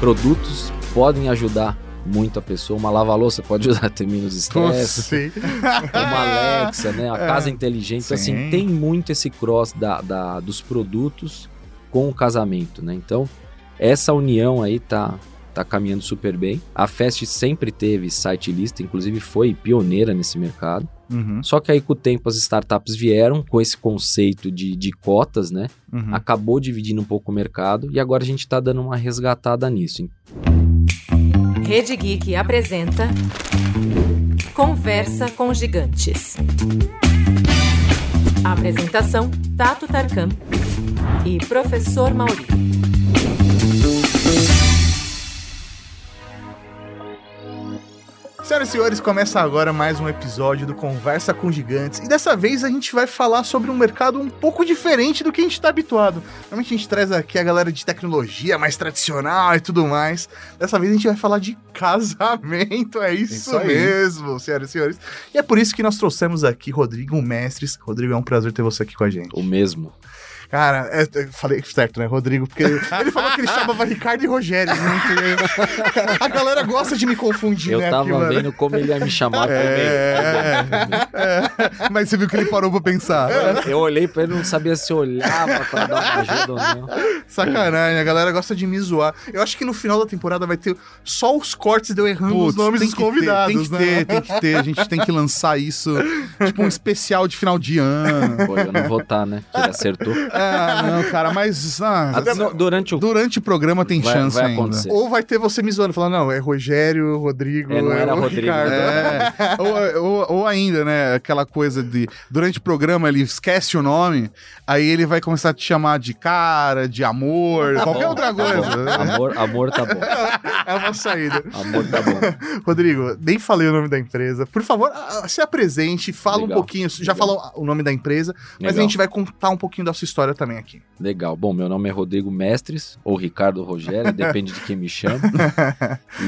produtos podem ajudar muito a pessoa. Uma lava-louça pode ajudar a ter menos estresse. Uma Alexa, né? A casa inteligente. Então, assim, Sim. tem muito esse cross da, da- dos produtos com o casamento, né? Então, essa união aí tá, tá caminhando super bem. A Fest sempre teve site lista, inclusive foi pioneira nesse mercado. Uhum, Só que aí com o tempo as startups vieram com esse conceito de, de cotas, né? uhum. Acabou dividindo um pouco o mercado e agora a gente tá dando uma resgatada nisso. Rede Geek apresenta Conversa com Gigantes. Apresentação: Tato Tarkan e Professor Mauri. Senhoras e senhores, começa agora mais um episódio do Conversa com Gigantes. E dessa vez a gente vai falar sobre um mercado um pouco diferente do que a gente está habituado. Normalmente a gente traz aqui a galera de tecnologia mais tradicional e tudo mais. Dessa vez a gente vai falar de casamento. É isso, Isso mesmo, senhoras e senhores. E é por isso que nós trouxemos aqui Rodrigo Mestres. Rodrigo, é um prazer ter você aqui com a gente. O mesmo. Cara, é, eu falei certo, né, Rodrigo? Porque ele falou que ele chamava Ricardo e Rogério. Né? A galera gosta de me confundir, Eu né? tava aqui, mano. vendo como ele ia me chamar É, também. é. Mas você viu que ele parou pra pensar. Eu olhei pra ele e não sabia se olhava pra dar uma ajuda ou não. Sacanagem, a galera gosta de me zoar. Eu acho que no final da temporada vai ter só os cortes de eu errando os nomes dos que ter, convidados, tem que né? ter, tem que ter. A gente tem que lançar isso, tipo um especial de final de ano. Pô, eu não vou estar, né? Que ele acertou. Ah, não, cara, mas ah, Até no- durante o. durante o programa tem Vai- chance vai ainda. acontecer. Ou vai ter você me zoando, falando, não, é Rogério, Rodrigo, É, não era o Rodrigo, Ricardo. né? É, ou, ou- ou ainda, né, aquela coisa de durante o programa ele esquece o nome, aí ele vai começar a te chamar de cara, de amor, Tá qualquer bom, outra tá bom. coisa. Amor, amor tá bom. É uma saída. Amor tá bom. Rodrigo, nem falei o nome da empresa. Por favor, ah, se apresente, fala um Legal, pouquinho. Já legal. falou o nome da empresa, mas a gente vai contar um pouquinho da sua história também aqui. Legal. Bom, meu nome é Rodrigo Mestres, ou Ricardo Rogério, depende de quem me chama.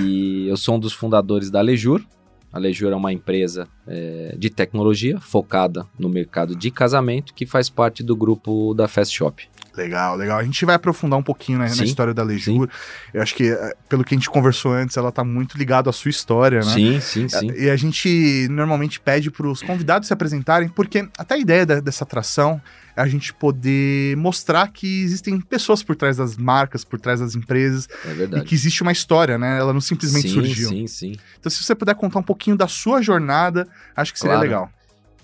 E eu sou um dos fundadores da Lejur. A Lejur é uma empresa é, de tecnologia focada no mercado de casamento que faz parte do grupo da Fast Shop. Legal, legal. A gente vai aprofundar um pouquinho né, na Sim, história da Lejur. Eu acho que, eh, pelo que a gente conversou antes, ela tá muito ligada à sua história, né? Sim, sim, sim. E a gente normalmente pede para os convidados se apresentarem, porque até a ideia da- dessa atração é a gente poder mostrar que existem pessoas por trás das marcas, por trás das empresas, É e verdade. que existe uma história, né? Ela não simplesmente sim, surgiu. sim, sim. Então, se você puder contar um pouquinho da sua jornada, acho que seria Claro. legal.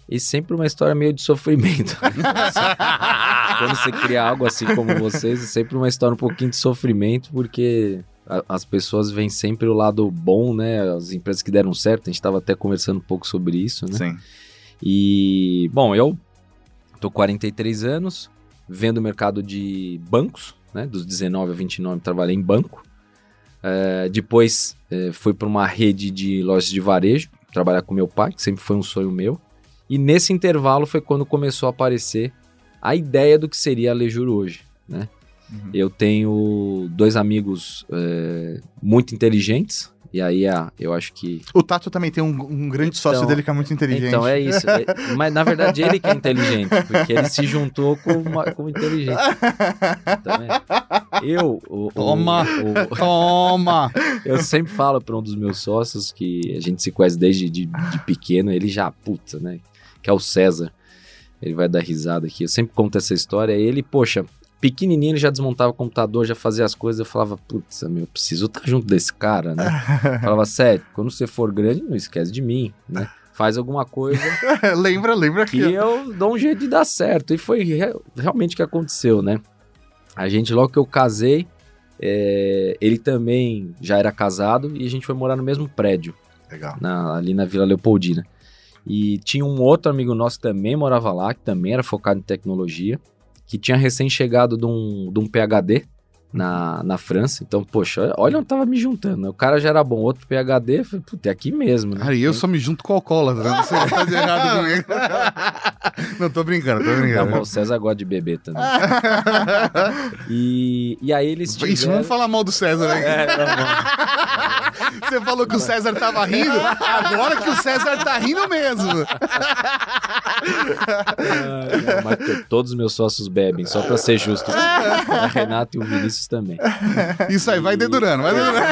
E sempre uma história meio de sofrimento. Quando você cria algo assim como vocês, é sempre uma história um pouquinho de sofrimento, porque as pessoas veem sempre o lado bom, né? As empresas que deram certo, a gente estava até conversando um pouco sobre isso, né? Sim. E, bom, eu tô 43 anos, vendo o mercado de bancos, né? Dos 19 a 29 trabalhei em banco. É, depois é, fui para uma rede de lojas de varejo, trabalhar com meu pai, que sempre foi um sonho meu. E nesse intervalo foi quando começou a aparecer a ideia do que seria a Lejur hoje, né? Uhum. Eu tenho dois amigos é, muito inteligentes, e aí ah, eu acho que O Tato também tem um, um grande sócio Então- dele que é muito inteligente. então é isso. É- mas na verdade ele que é inteligente, porque ele se juntou com, uma, com o inteligente. Tá vendo? Eu, o, o- Toma. o- Toma! eu sempre falo para um dos meus sócios que a gente se conhece desde de, de pequeno, ele já, puta, né? Que é o César. Ele vai dar risada aqui. Eu sempre conto essa história. Ele, poxa, pequenininho ele já desmontava o computador, já fazia as coisas. Eu falava, putz, meu, eu preciso estar junto desse cara, né? falava, sério, quando você for grande, não esquece de mim, né? Faz alguma coisa lembra, lembra que que. eu dou um jeito de dar certo. E foi re- realmente o que aconteceu, né? A gente, logo que eu casei, é, ele também já era casado e a gente foi morar no mesmo prédio, Legal. na- ali na Vila Leopoldina. E tinha um outro amigo nosso que também morava lá, que também era focado em tecnologia, que tinha recém-chegado de um, de um PhD na, na França. Então, poxa, olha onde tava me juntando. né? O cara já era bom, outro PhD, eu falei, puta, é aqui mesmo, né? Cara, e eu só me junto com alcoólatra, não sei o que tá de errado comigo. Não, tô brincando, tô Não, brincando. mas o César gosta de beber também. e, e aí eles tiveram... Isso, vamos falar mal do César, né? É, tá Você falou que o César tava rindo, agora que o César tá rindo mesmo. Ah, não, mas to- todos os meus sócios bebem, só pra ser justo. A Renata e o Vinícius também. Isso aí, vai dedurando, vai dedurando.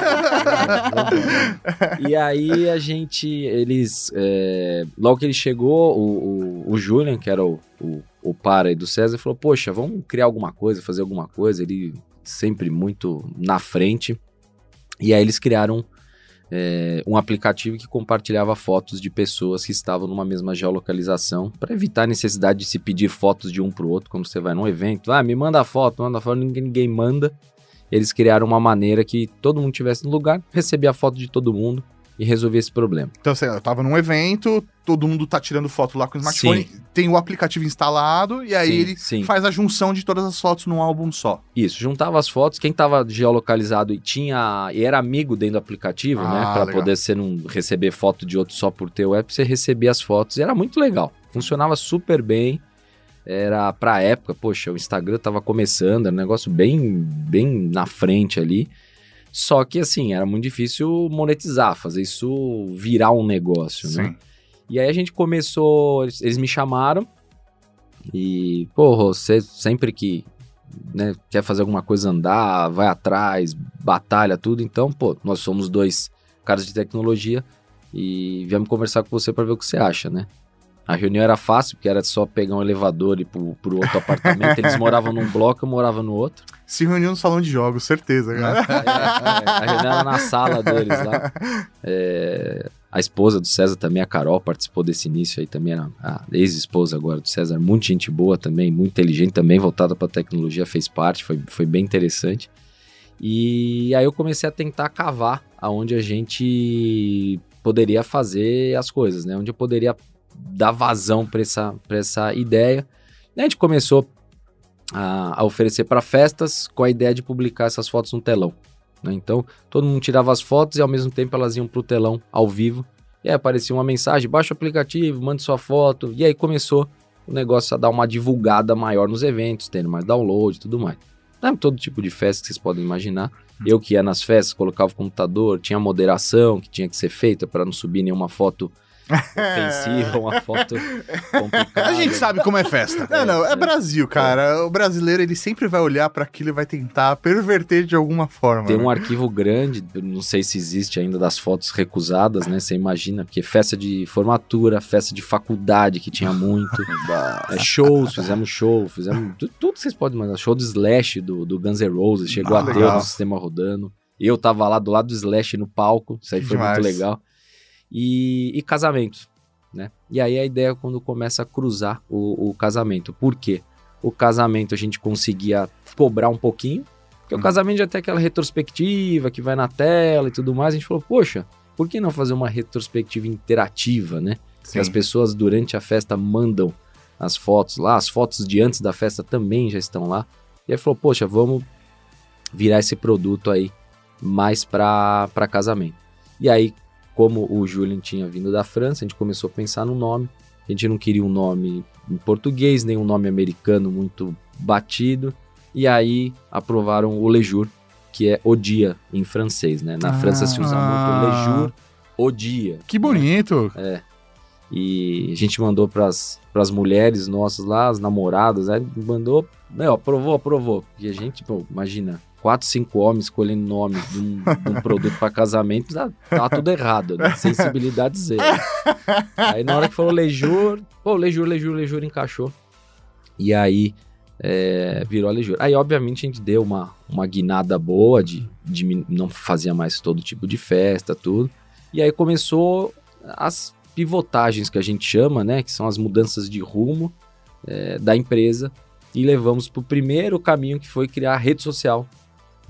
E aí a gente, eles, é, logo que ele chegou, o, o, o Julian, que era o, o, o par aí do César, falou, poxa, vamos criar alguma coisa, fazer alguma coisa, ele sempre muito na frente. E aí eles criaram é, um aplicativo que compartilhava fotos de pessoas que estavam numa mesma geolocalização, para evitar a necessidade de se pedir fotos de um para o outro quando você vai num evento. Ah, me manda foto, manda foto, ninguém, ninguém manda. Eles criaram uma maneira que todo mundo tivesse no lugar, recebia a foto de todo mundo e resolvia esse problema. Então, sei lá, eu tava num evento, todo mundo tá tirando foto lá com o smartphone, tem o aplicativo instalado, e aí Sim, ele sim. faz a junção de todas as fotos num álbum só. Isso, juntava as fotos, quem estava geolocalizado e tinha e era amigo dentro do aplicativo, Ah, né, para poder você não receber foto de outro só por ter o app, você recebia as fotos, e era muito legal. Funcionava super bem. Era pra época, poxa, o Instagram tava começando, era um negócio bem bem na frente ali. Só que assim, era muito difícil monetizar, fazer isso virar um negócio, né? Sim. E aí a gente começou, eles, eles me chamaram e, pô, você sempre que né, quer fazer alguma coisa andar, vai atrás, batalha, tudo, então, pô, nós somos dois caras de tecnologia e viemos conversar com você para ver o que você acha, né? A reunião era fácil, porque era só pegar um elevador e ir pro, pro outro apartamento. Eles moravam num bloco, eu morava no outro. Se reuniu no salão de jogos, certeza, cara. É, a reunião era na sala deles lá. É, a esposa do César também, a Carol, participou desse início aí também. Era a ex-esposa agora do César, muito gente boa também, muito inteligente também, voltada para tecnologia, fez parte, foi, foi bem interessante. E aí eu comecei a tentar cavar aonde a gente poderia fazer as coisas, né? Onde eu poderia dar vazão para essa, pra essa ideia. E a gente começou a, a oferecer para festas com a ideia de publicar essas fotos no telão. né? Então, todo mundo tirava as fotos e ao mesmo tempo elas iam para o telão ao vivo. E aí aparecia uma mensagem: baixa o aplicativo, mande sua foto. E aí começou o negócio a dar uma divulgada maior nos eventos, tendo mais download e tudo mais. Né? Todo tipo de festa que vocês podem imaginar. Eu que ia nas festas, colocava o computador, tinha moderação que tinha que ser feita para não subir nenhuma foto ofensiva, uma foto complicada. A gente sabe como é festa. Não, não, é Brasil, cara. O brasileiro, ele sempre vai olhar pra aquilo e vai tentar perverter de alguma forma. Tem né? um arquivo grande, não sei se existe ainda das fotos recusadas, né? Você imagina, porque festa de formatura, festa de faculdade que tinha muito, é, shows, fizemos show, fizemos tu- tudo que vocês podem imaginar. Show do Slash do, do Guns N' Roses, chegou Ah, a ter no sistema rodando. Eu tava lá do lado do Slash no palco, isso aí Que foi muito demais. legal. E, e casamentos, né? E aí a ideia é quando começa a cruzar o, o casamento. Por quê? O casamento a gente conseguia cobrar um pouquinho, porque o Uhum. casamento já tem aquela retrospectiva que vai na tela e tudo mais. A gente falou, poxa, por que não fazer uma retrospectiva interativa, né? Sim. Que as pessoas durante a festa mandam as fotos lá, as fotos de antes da festa também já estão lá. E aí falou, poxa, vamos virar esse produto aí mais para casamento. E aí, como o Julian tinha vindo da França, a gente começou a pensar no nome. A gente não queria um nome em português, nem um nome americano muito batido. E aí aprovaram o Lejour, que é o dia em francês, né? Na França se usa muito Lejour, o dia. Que bonito. E a gente mandou pras, pras mulheres nossas lá, as namoradas, aí mandou, meu, aprovou, aprovou. E a gente, pô, imagina, quatro, cinco homens escolhendo nome de um, de um produto para casamento, tá, tá tudo errado, né? Sensibilidade zero. aí na hora que falou Lejour, pô, Lejour, Lejour, Lejour encaixou. E aí é, virou a. Aí, obviamente, a gente deu uma, uma guinada boa de, de não fazia mais todo tipo de festa, tudo. E aí começou as pivotagens que a gente chama, né? Que são as mudanças de rumo é, da empresa. E levamos para o primeiro caminho que foi criar a rede social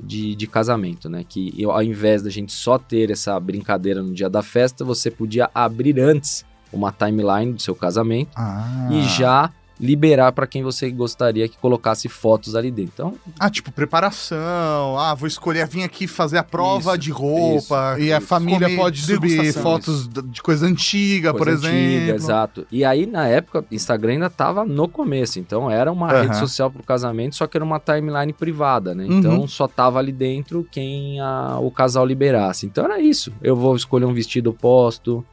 de, de casamento, né? Que eu, ao invés da gente só ter essa brincadeira no dia da festa, você podia abrir antes uma timeline do seu casamento Ah. e já liberar para quem você gostaria que colocasse fotos ali dentro. Então, Ah, tipo, preparação. Ah, vou escolher, vim aqui fazer a prova Isso, de roupa. E a Isso. família Comer, pode subir fotos de coisa antiga, por coisa exemplo. antiga, exato. E aí, na época, Instagram ainda tava no começo, então era uma Aham. rede social pro casamento, só que era uma timeline privada, né? Uhum. Então só tava ali dentro quem a- o casal liberasse. Então era isso. Eu vou escolher um vestido posto,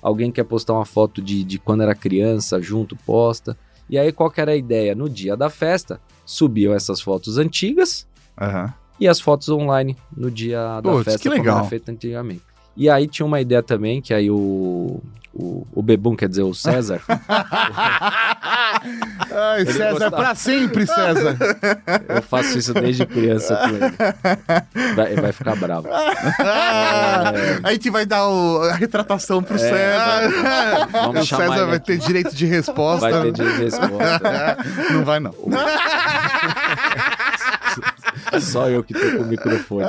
alguém quer postar uma foto de, de quando era criança, junto, posta. E aí, qual que era a ideia? No dia da festa, subiam essas fotos antigas Aham. e as fotos online no dia da festa, que como legal. era feito antigamente. E aí tinha uma ideia também, que aí o, o, o Bebum, quer dizer, o César, Ai, Ele César, gostava. pra sempre, César. eu faço isso desde criança com ele. Vai, vai ficar bravo. É. A gente vai dar o- a retratação pro César. Vamos o César vai aqui. ter direito de resposta. Vai ter de resposta. Não vai, não. Só eu que tô com o microfone.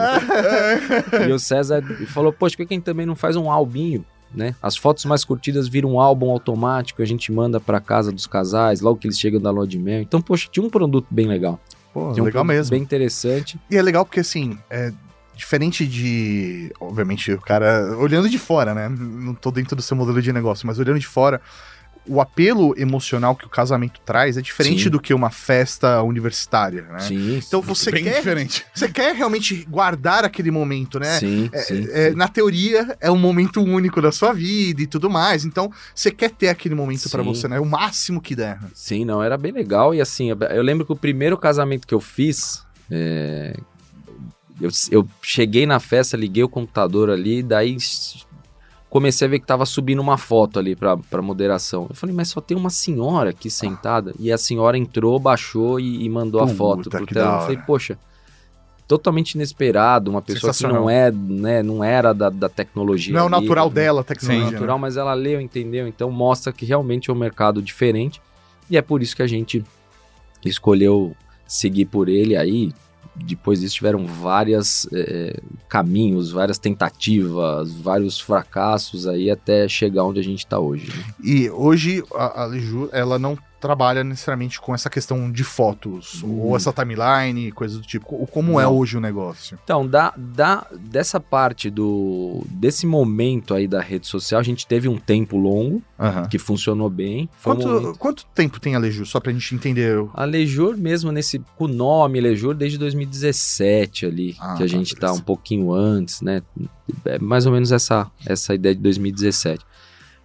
e o César falou, poxa, por que a gente também não faz um albinho, né? As fotos mais curtidas viram um álbum automático, a gente manda pra casa dos casais, logo que eles chegam da lua de mel. Então, poxa, tinha um produto bem legal. Pô, Tinha um legal mesmo. Bem interessante. E é legal porque, assim, é diferente de. Obviamente, o cara. Olhando de fora, né? Não tô dentro do seu modelo de negócio, mas olhando de fora. O apelo emocional que o casamento traz é diferente Sim. do que uma festa universitária, né? Sim. Então você Bem quer, diferente. você quer realmente guardar aquele momento, né? Sim, É, sim, é, sim. na teoria, é um momento único da sua vida e tudo mais. Então, você quer ter aquele momento pra Sim. você, né? O máximo que der. Sim, não, era bem legal. E assim, eu lembro que o primeiro casamento que eu fiz, é, eu, eu cheguei na festa, liguei o computador ali, daí comecei a ver que tava subindo uma foto ali pra, pra moderação. Eu falei, mas só tem uma senhora aqui sentada. E a senhora entrou, baixou e, e mandou a Puta, foto pro da Eu falei, poxa, totalmente inesperado, uma pessoa que não é, né, não era da, da tecnologia. Não é o natural né? dela, a Não é tecnologia. natural, mas ela leu, entendeu? Então mostra que realmente é um mercado diferente e é por isso que a gente escolheu seguir por ele aí. Depois disso tiveram vários caminhos, várias tentativas, vários fracassos aí até chegar onde a gente está hoje. né? E hoje a, a ela não trabalha necessariamente com essa questão de fotos, Hum. ou essa timeline, coisa do tipo. Como é hoje o negócio? Então, da, da, dessa parte do desse momento aí da rede social, a gente teve um tempo longo que funcionou bem. Foi um Quanto, quanto tempo tem a Leju? Só pra gente entender. A Lejur mesmo, nesse, com o nome Lejur, desde 2017 ali, Ah, que a tá, gente tá beleza. um pouquinho antes, né? É mais ou menos essa, essa ideia de 2017.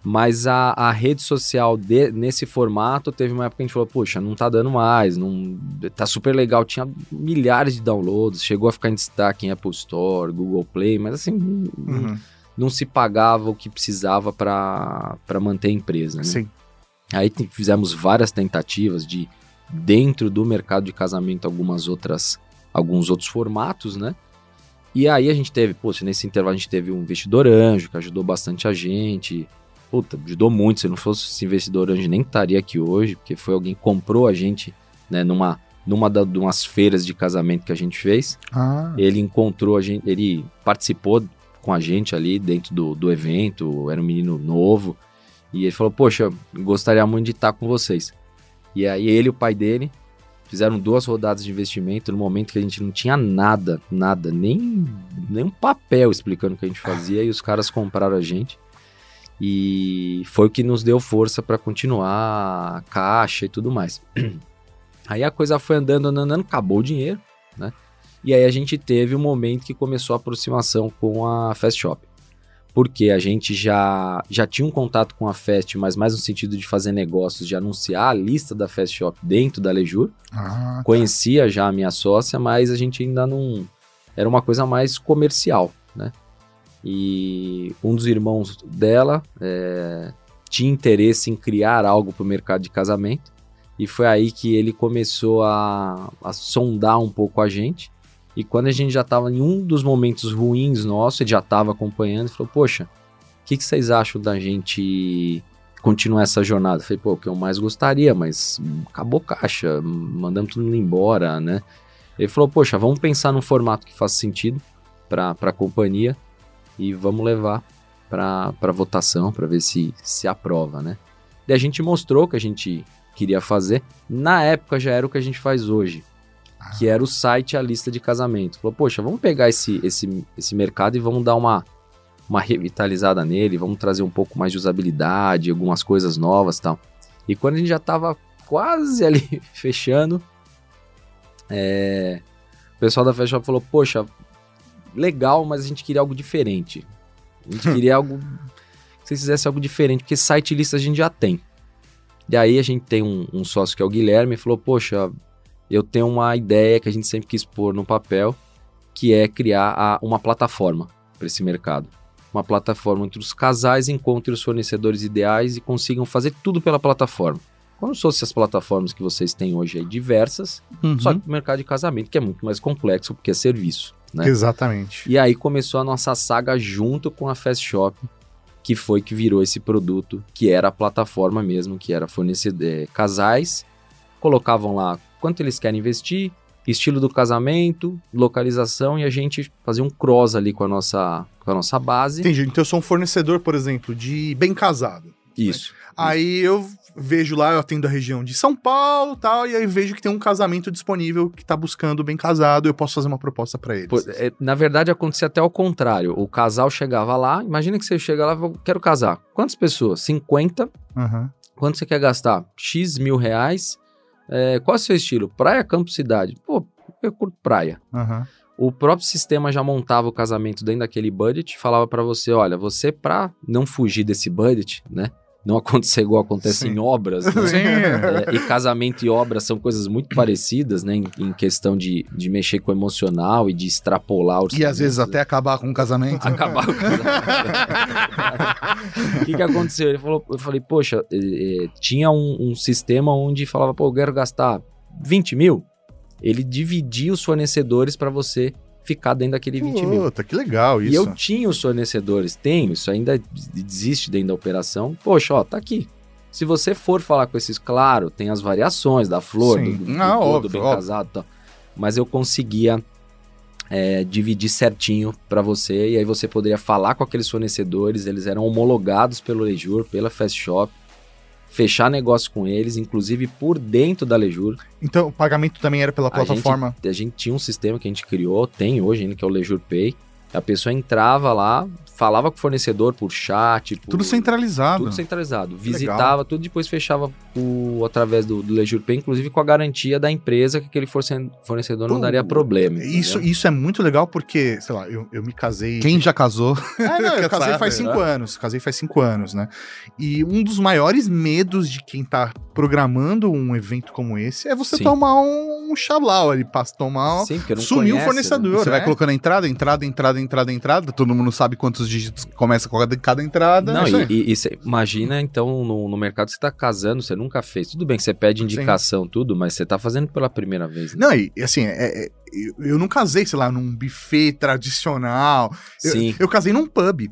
Mas a, a rede social de- nesse formato, teve uma época que a gente falou, poxa, não tá dando mais, não, tá super legal, tinha milhares de downloads, chegou a ficar em destaque em Apple Store, Google Play, mas assim, não, Uhum, não se pagava o que precisava para manter a empresa, né? Sim. Aí fizemos várias tentativas de dentro do mercado de casamento algumas outras alguns outros formatos, né? E aí a gente teve, se nesse intervalo a gente teve um investidor anjo que ajudou bastante a gente. Puta, ajudou muito. Se não fosse esse investidor anjo, nem estaria aqui hoje, porque foi alguém que comprou a gente, né, numa numa da, de umas feiras de casamento que a gente fez. Ah, Ele encontrou a gente, ele participou com a gente ali dentro do, do evento, era um menino novo, e ele falou, poxa, gostaria muito de estar com vocês. E aí ele e o pai dele fizeram duas rodadas de investimento no momento que a gente não tinha nada, nada, nem, nem um papel explicando o que a gente fazia, e os caras compraram a gente. E foi o que nos deu força para continuar caixa e tudo mais. Aí a coisa foi andando, andando, andando, acabou o dinheiro, né? E aí a gente teve um momento que começou a aproximação com a Fast Shop. Porque a gente já, já tinha um contato com a Fast, mas mais no sentido de fazer negócios, de anunciar a lista da Fast Shop dentro da Lejur. ah, Conhecia já a minha sócia, mas a gente ainda não. Era uma coisa mais comercial, né? E um dos irmãos dela é, tinha interesse em criar algo para o mercado de casamento. E foi aí que ele começou a, a sondar um pouco a gente. E quando a gente já estava em um dos momentos ruins nossos, ele já estava acompanhando, e falou: Poxa, o que, que vocês acham da gente continuar essa jornada? Eu falei: Pô, o que eu mais gostaria, mas acabou caixa, mandamos tudo embora, né? Ele falou: Poxa, vamos pensar num formato que faça sentido para a companhia e vamos levar para votação para ver se se aprova, né? E a gente mostrou que a gente queria fazer. Na época já era o que a gente faz hoje, que era o site a lista de casamento. Falou, poxa, vamos pegar esse, esse, esse mercado e vamos dar uma, uma revitalizada nele, vamos trazer um pouco mais de usabilidade, algumas coisas novas e tal. E quando a gente já estava quase ali fechando, é, o pessoal da Fast Shop falou, poxa, legal, mas a gente queria algo diferente. A gente queria algo que vocês fizessem algo diferente, porque site lista a gente já tem. E aí a gente tem um, um sócio que é o Guilherme e falou, poxa, eu tenho uma ideia que a gente sempre quis pôr no papel, que é criar a- uma plataforma para esse mercado. Uma plataforma entre os casais encontrem os fornecedores ideais e consigam fazer tudo pela plataforma. Como se fossem as plataformas que vocês têm hoje aí, diversas, Uhum. só que o mercado de casamento, que é muito mais complexo, porque é serviço. Né? Exatamente. E aí começou a nossa saga junto com a Fast Shop, que foi que virou esse produto, que era a plataforma mesmo, que era fornecer eh, casais, colocavam lá quanto eles querem investir, estilo do casamento, localização, e a gente fazia um cross ali com a nossa, com a nossa base. Entendi. Então eu sou um fornecedor, por exemplo, de bem casado. Isso. Aí eu vejo lá, eu atendo a região de São Paulo e tal, e aí vejo que tem um casamento disponível que tá buscando bem casado, eu posso fazer uma proposta pra eles. Pô, é, na verdade, acontecia até ao contrário. O casal chegava lá, imagina que você chega lá e quero casar. Quantas pessoas? 50. Aham. Quanto você quer gastar? X mil reais. É, qual é o seu estilo? Praia, campo, cidade? Pô, eu curto praia. Aham. O próprio sistema já montava o casamento dentro daquele budget, falava pra você, olha, você pra não fugir desse budget, né? Não acontecer igual acontece Sim. em obras, né? Sim. É, e casamento e obra são coisas muito parecidas, né? Em, em questão de, de mexer com o emocional e de extrapolar E às vezes até acabar com o casamento. acabar o casamento. O que, que aconteceu? Ele falou, eu falei, poxa, eh, eh, tinha um, um sistema onde falava, pô, eu quero gastar 20 mil. Ele dividia os fornecedores para você ficar dentro daquele 20 mil. Puta, que legal isso. E eu tinha os fornecedores, tenho, isso ainda existe dentro da operação. Poxa, ó, tá aqui. Se você for falar com esses, claro, tem as variações da flor, Sim. do, do, do, do óbvio, bem óbvio. casado e tal. Mas eu conseguia é, dividir certinho para você, e aí você poderia falar com aqueles fornecedores, eles eram homologados pelo Lejur, pela Fast Shop, fechar negócio com eles, inclusive por dentro da Lejur. Então o pagamento também era pela A gente- plataforma. A gente tinha um sistema que a gente criou, tem hoje ainda, que é o Lejur Pay. A pessoa entrava lá, falava com o fornecedor por chat, por, Tudo centralizado. tudo centralizado. Visitava tudo, depois fechava o, através do, do Lejur Pay, inclusive com a garantia da empresa que aquele force- fornecedor não Pô, daria problema. Isso, entendeu? isso é muito legal porque, sei lá, eu, eu me casei. Quem já casou? Ah, não, eu casei faz cinco anos. Casei faz cinco anos, né? E um dos maiores medos de quem tá programando um evento como esse é você Sim. tomar um, um xablau ali, pra tomar. um- Sim, porque não Sumir o fornecedor. Você vai né? colocando a entrada, entrada, entrada, entrada, entrada. Todo mundo sabe quantos dígitos começa com cada- cada entrada. Não, É e, e- e cê imagina então no, no mercado que você tá casando, você nunca fez. Tudo bem que você pede indicação, tudo, mas você tá fazendo pela primeira vez. né? Não, e e assim, é- é- eu, eu não casei, sei lá, num buffet tradicional. Eu- Sim. Eu, casei num pub.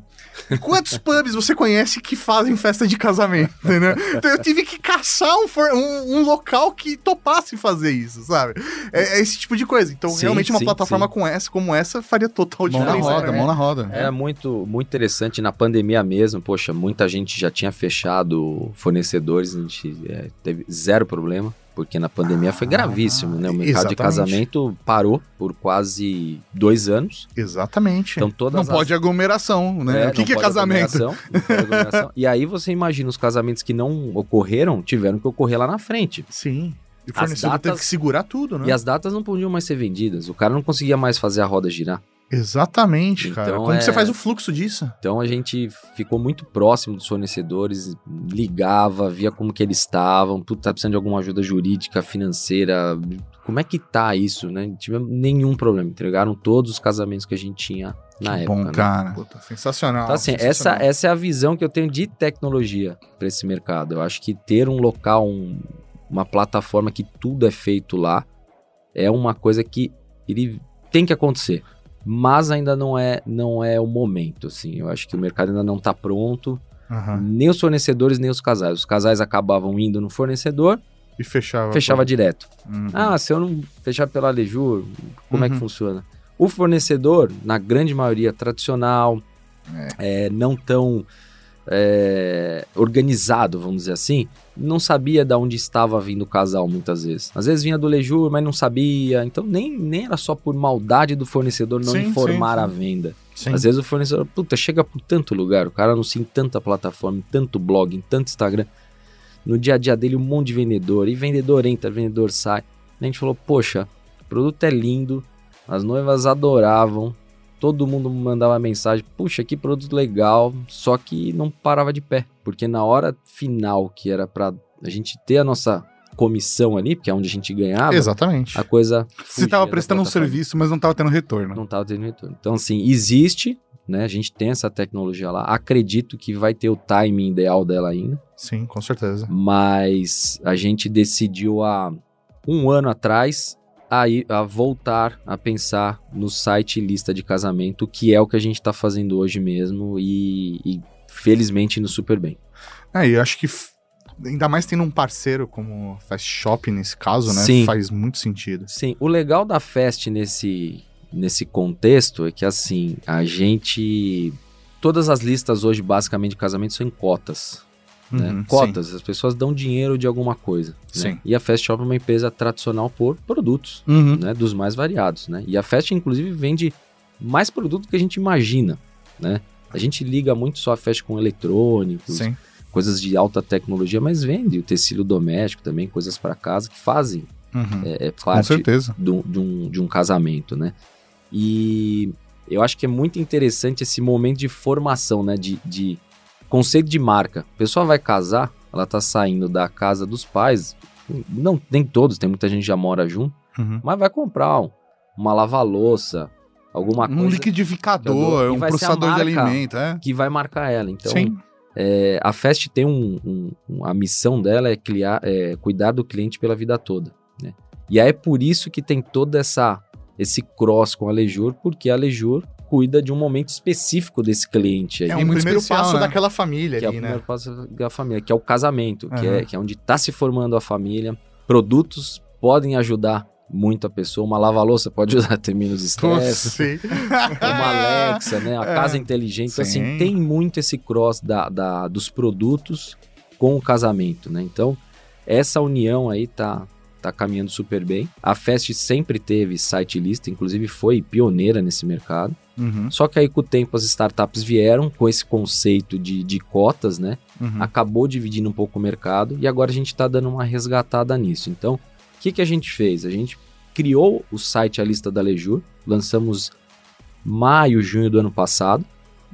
Quantos pubs você conhece que fazem festa de casamento, entendeu? Então eu tive que caçar um, um- um local que topasse fazer isso, sabe? É, é esse tipo de coisa. Então, Sim, realmente, uma sim, plataforma sim. com essa, como essa faria total Mão na diferença. roda, né? mão na roda. Era muito, muito interessante na pandemia mesmo. Poxa, muita gente já tinha fechado fornecedores, a gente é, teve zero problema, porque na pandemia foi Ah, gravíssimo, né? O mercado de exatamente. casamento parou por quase dois anos. Exatamente. Então todas Não as- pode aglomeração, né? É, o que, que é casamento? aglomeração, e aí você imagina os casamentos que não ocorreram, tiveram que ocorrer lá na frente. Sim. E o fornecedor teve datas- que segurar tudo, né? E as datas não podiam mais ser vendidas. O cara não conseguia mais fazer a roda girar. Exatamente, cara. Então, Como é- que você faz o fluxo disso? Então a gente ficou muito próximo dos fornecedores, ligava, via como que eles estavam, puta, tá precisando de alguma ajuda jurídica, financeira, como é que tá isso, né? Não tivemos nenhum problema, entregaram todos os casamentos que a gente tinha na época. Bom, né? cara. Puta, sensacional. Então, assim, essa, sensacional. essa é a visão que eu tenho de tecnologia para esse mercado. Eu acho que ter um local, um- uma plataforma que tudo é feito lá, é uma coisa que ele tem que acontecer. Mas ainda não é, não é o momento, assim. Eu acho que o mercado ainda não está pronto. Aham. Nem os fornecedores, nem os casais. Os casais acabavam indo no fornecedor, E fechava. fechava direto. Uhum. Ah, se eu não fechar pela Lejur, como é que Uhum. funciona? O fornecedor, na grande maioria tradicional, é, não tão é, organizado, vamos dizer assim, não sabia de onde estava vindo o casal muitas vezes. Às vezes vinha do Lejur, mas não sabia. Então nem, nem era só por maldade do fornecedor não Sim, informar sim, a sim. venda. Sim. Às vezes o fornecedor, puta, chega por tanto lugar, o cara anuncia em tanta plataforma, em tanto blog, em tanto Instagram. No dia a dia dele, um monte de vendedor. E vendedor entra, vendedor sai. A gente falou, poxa, o produto é lindo, as noivas adoravam, todo mundo mandava mensagem, puxa, que produto legal, só que não parava de pé, porque na hora final, que era para a gente ter a nossa comissão ali, porque é onde a gente ganhava, Exatamente. a coisa Você fugia tava da prestando um serviço, mas não tava tendo retorno. Não tava tendo retorno. Então, assim, existe, né? A gente tem essa tecnologia lá. Acredito que vai ter o timing ideal dela ainda. Sim, com certeza. Mas a gente decidiu há um ano atrás a, ir- a voltar a pensar no site lista de casamento, que é o que a gente tá fazendo hoje mesmo e, e felizmente indo super bem. É, e eu acho que ainda mais tendo um parceiro como Fast Shop nesse caso, né? Sim. Faz muito sentido. Sim, o legal da Fest nesse, nesse contexto é que assim, a gente. Todas as listas hoje, basicamente, de casamento são em cotas. Né? Uhum, Cotas, as pessoas dão dinheiro de alguma coisa. né? Sim. E a Fast Shop é uma empresa tradicional por produtos, Uhum. né? Dos mais variados, né? E a Fast, inclusive, vende mais produto do que a gente imagina, né? A gente liga muito só a Fast com eletrônicos, Sim. coisas de alta tecnologia, mas vende o tecido doméstico também, coisas para casa que fazem Uhum. é, é Com parte certeza. do- de, um, de um casamento, né? E eu acho que é muito interessante esse momento de formação, né? De, de conceito de marca. A pessoa vai casar, ela tá saindo da casa dos pais, não, nem todos, tem muita gente que já mora junto, Uhum. mas vai comprar um- uma lava-louça, alguma Um coisa liquidificador, um ser a processador de alimento, é. que vai marcar ela. Então, Sim. é, a Fest tem um, um- um- a missão dela é, criar, é cuidar do cliente pela vida toda, né? E aí é por isso que tem toda essa esse cross com a Lejur, porque a Lejur cuida de um momento específico desse cliente aí. É um muito primeiro especial, passo né? daquela família que é o ali, né? primeiro passo da família, que é o casamento, que, Aham. é, que é onde está se formando a família. Produtos podem ajudar muito a pessoa. Uma lava-louça pode ajudar a ter menos estresse. Uma Alexa, né? A É. casa inteligente. Então, Sim. assim, tem muito esse cross da, da- dos produtos com o casamento, né? Então, essa união aí tá, tá caminhando super bem. A Fest sempre teve site lista, inclusive foi pioneira nesse mercado. Uhum, Só que aí, com o tempo, as startups vieram com esse conceito de, de cotas, né? uhum. acabou dividindo um pouco o mercado e agora a gente está dando uma resgatada nisso. Então, o que, que a gente fez? A gente criou o site A Lista da Lejur, lançamos maio, junho do ano passado,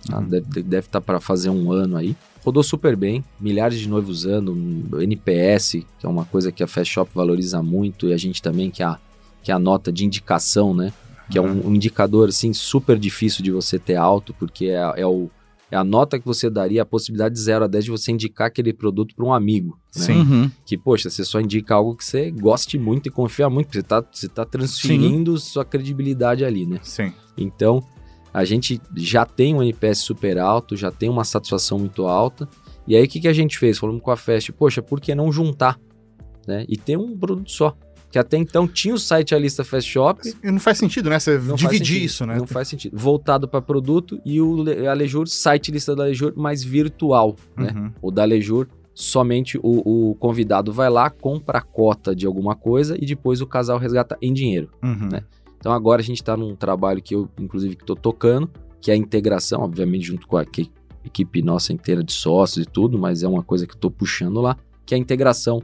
tá? Uhum. deve, deve estar para fazer um ano aí. Rodou super bem, milhares de noivos usando, NPS, que é uma coisa que a Fast Shop valoriza muito, e a gente também, que é a, que é a nota de indicação, né? Que é um, um indicador, assim, super difícil de você ter alto, porque é, é o, é a nota que você daria, a possibilidade de 0 a 10 de você indicar aquele produto para um amigo. Né? Sim. Uhum. Que, poxa, você só indica algo que você goste muito e confia muito, porque você tá, você tá transferindo sua credibilidade ali, né? Sim. Então, a gente já tem um NPS super alto, já tem uma satisfação muito alta. E aí, o que, que a gente fez? Falamos com a Fest, poxa, por que não juntar? Né? E ter um produto só. Que até então tinha o site A Lista Fast Shop, E não faz sentido, né? Você dividir isso, né? Não faz sentido. Voltado para produto e o Le- a Lejur, site lista da Lejur, mais virtual, né? Uhum. O da Lejur, somente o, o convidado vai lá, compra a cota de alguma coisa e depois o casal resgata em dinheiro. Uhum. Né? Então agora a gente está num trabalho que eu, inclusive, estou tocando, que é a integração, obviamente, junto com a equi- equipe nossa inteira de sócios e tudo, mas é uma coisa que eu estou puxando lá, que é a integração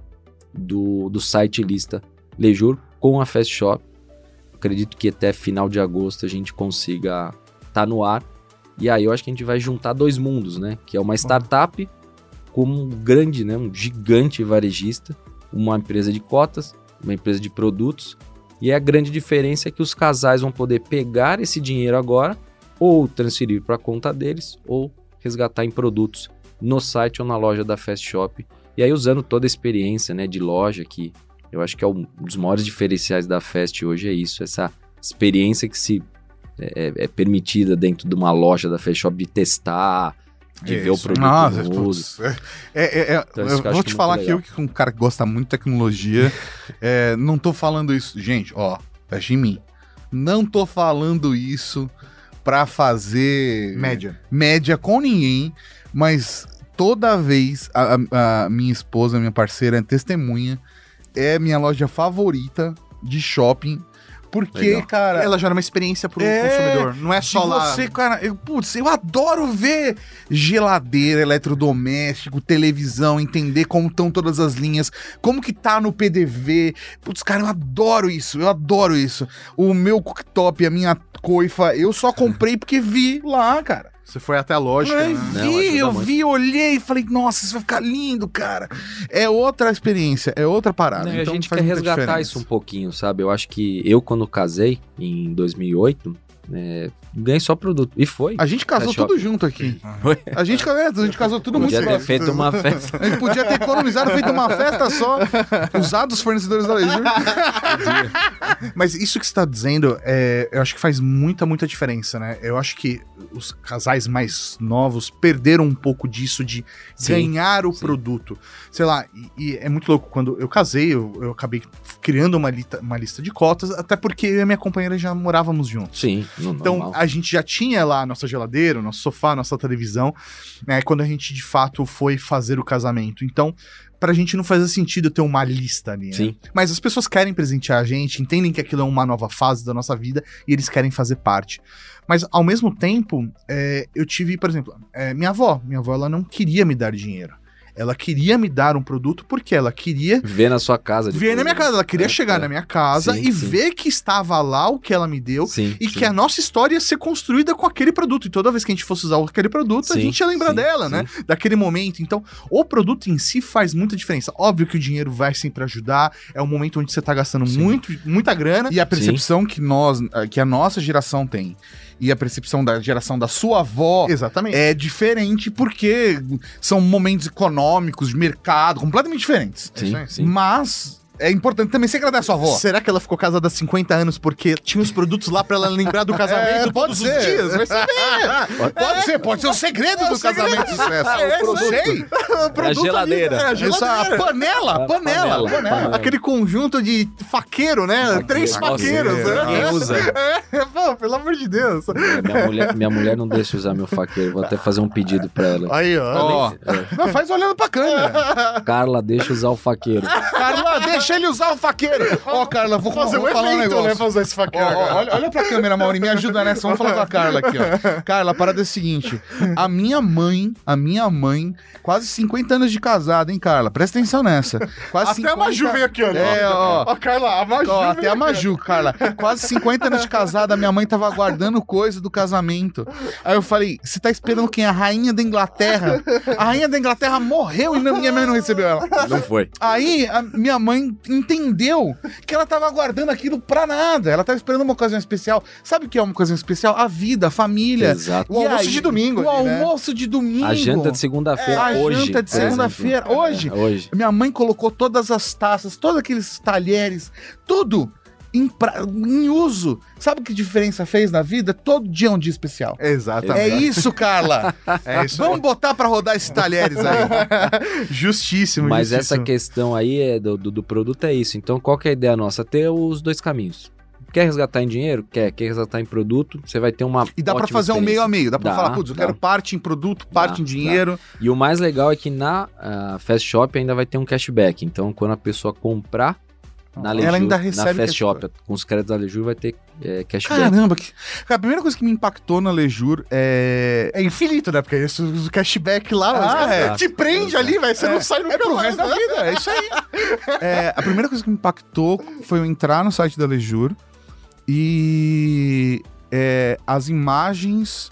do, do site lista Lejur com a Fast Shop. Acredito que até final de agosto a gente consiga estar no ar. E aí eu acho que a gente vai juntar dois mundos, né? Que é uma startup com um grande, né? Um gigante varejista, uma empresa de cotas, uma empresa de produtos. E a grande diferença é que os casais vão poder pegar esse dinheiro agora ou transferir para a conta deles ou resgatar em produtos no site ou na loja da Fast Shop. E aí usando toda a experiência, né, de loja que eu acho que é um dos maiores diferenciais da Fast hoje é isso, essa experiência que se é, é permitida dentro de uma loja da Fast Shop de testar, de ver o produto Nossa, no uso. putz, é, é, é, Então, isso eu vou te falar que eu, que um cara que gosta muito de tecnologia, é, não tô falando isso. Gente, ó, fecha em mim. Não tô falando isso pra fazer Média. média com ninguém, mas toda vez a, a- a minha esposa, minha parceira, é testemunha, é minha loja favorita de shopping, Porque, Legal. cara. Ela já era uma experiência pro É, consumidor. Não é só lá. você, cara, eu, putz, eu adoro ver geladeira, eletrodoméstico, televisão, entender como estão todas as linhas, como que tá no PDV. Putz, cara, eu adoro isso, eu adoro isso. O meu cooktop, a minha coifa, eu só comprei porque vi lá, cara. Você foi até a lógica, Ai, né? Não, vi, ajuda eu muito. vi, olhei e falei, nossa, isso vai ficar lindo, cara. É outra experiência, é outra parada. Não, e a então gente faz quer resgatar diferença. isso um pouquinho, sabe? Eu acho que eu, quando casei, em 2008, é, ganhei só produto. E foi. A gente casou tudo junto aqui. Foi. A gente, a gente casou tudo muito Podia ter feito uma festa. A gente podia ter economizado, feito uma festa só, usado os fornecedores da Leisure. Mas isso que você tá dizendo, é, eu acho que faz muita, muita diferença, né? Eu acho que os casais mais novos perderam um pouco disso de Sim, ganhar o sim. produto. Sei lá, e, e é muito louco. Quando eu casei, eu, eu acabei criando uma, lista uma lista de cotas, até porque eu e minha companheira já morávamos juntos. Sim, Então, normal. a gente já tinha lá a nossa geladeira, o nosso sofá, a nossa televisão, né? Quando a gente de fato foi fazer o casamento. Então, pra gente não fazia sentido ter uma lista ali, né? Sim. Mas as pessoas querem presentear a gente, entendem que aquilo é uma nova fase da nossa vida e eles querem fazer parte. Mas, ao mesmo tempo, é, eu tive, por exemplo, é, minha avó. Minha avó, ela não queria me dar dinheiro. Ela queria me dar um produto porque ela queria Ver na sua casa. ver na minha casa. Ela queria É, chegar é. na minha casa Sim, e sim. ver que estava lá o que ela me deu Sim. e que a nossa história ia ser construída com aquele produto. E toda vez que a gente fosse usar aquele produto, a gente ia lembrar dela, né? Daquele momento. Então, o produto em si faz muita diferença. Óbvio que o dinheiro vai sempre ajudar. É um momento onde você tá gastando muito, muita grana. E a percepção que nós, que a nossa geração tem, e a percepção da geração da sua avó Exatamente. é diferente porque são momentos econômicos, de mercado, completamente diferentes. Sim, sim. Mas é importante também você agradar a sua avó. Será que ela ficou casada há 50 anos porque tinha os produtos lá pra ela lembrar do casamento É, pode todos ser. os dias? Vai saber. Pode ser, pode ser o segredo do casamento de sucesso. É, Eu isso sei. O produto ali, geladeira. é, a geladeira. panela, A panela, panela, panela. panela. Aquele conjunto de faqueiro, né? Faqueiro. Três faqueiros. é, né? Usa? É, pô, pelo amor de Deus. É, Minha mulher, minha mulher não deixa usar meu faqueiro. Vou até fazer um pedido pra ela. Aí, ó. Ó, É, não, faz olhando pra câmera. Carla, deixa usar o faqueiro. Carla, deixa ele usar o faqueiro. Ó, Carla, vou, Fazer vou um falar um efeito, negócio. né? Fazer esse faqueiro. ó, olha, olha pra câmera, Mauri, me ajuda nessa. Vamos falar com a Carla aqui, ó. Carla, a parada é a seguinte: a minha mãe, a minha mãe, quase 50 anos de casada, hein, Carla? Presta atenção nessa. Quase Até a Maju veio aqui, olha. É, ó. Ó, Carla, a Maju. Ó, até a. Maju, Carla. Quase 50 anos de casada, minha mãe tava guardando coisa do casamento. Aí eu falei: você tá esperando quem? A rainha da Inglaterra? A rainha da Inglaterra morreu e minha mãe não recebeu ela. Não foi. Aí a minha mãe entendeu que ela tava guardando aquilo pra nada. Ela tava esperando uma ocasião especial. Sabe o que é uma ocasião especial? A vida, a família. Exato. O almoço aí, de domingo O né? almoço de domingo. A janta de segunda-feira A hoje. janta de segunda-feira, hoje. É, hoje. Minha mãe colocou todas as taças, todos aqueles talheres, tudo em, pra- em uso. Sabe que diferença fez na vida? Todo dia é um dia especial. Exatamente. É isso, Carla. É isso. Vamos botar pra rodar esses talheres aí. Justíssimo. Mas essa justíssimo. questão aí é do, do, do produto é isso. Então, qual que é a ideia nossa? Ter os dois caminhos. Quer resgatar em dinheiro? Quer. Quer resgatar em produto? Você vai ter uma. E dá pra ótima fazer um meio a meio. Dá pra Dá, falar, putz, eu dá. quero parte em produto, parte Dá, em dinheiro. E o mais legal é que na ah, Fast Shop ainda vai ter um cashback. Então, quando a pessoa comprar na Ela Lejur, ainda na recebe Fast cashback. Shop, com os créditos da Lejur, vai ter é, cashback. Caramba, que... A primeira coisa que me impactou na Lejur é. É infinito, né? Porque esse, o cashback lá Ah, mas é. te prende ali, velho. Você É. não sai nunca É pro mais, resto da vida, é isso aí. É, a primeira coisa que me impactou foi eu entrar no site da Lejur e é, as imagens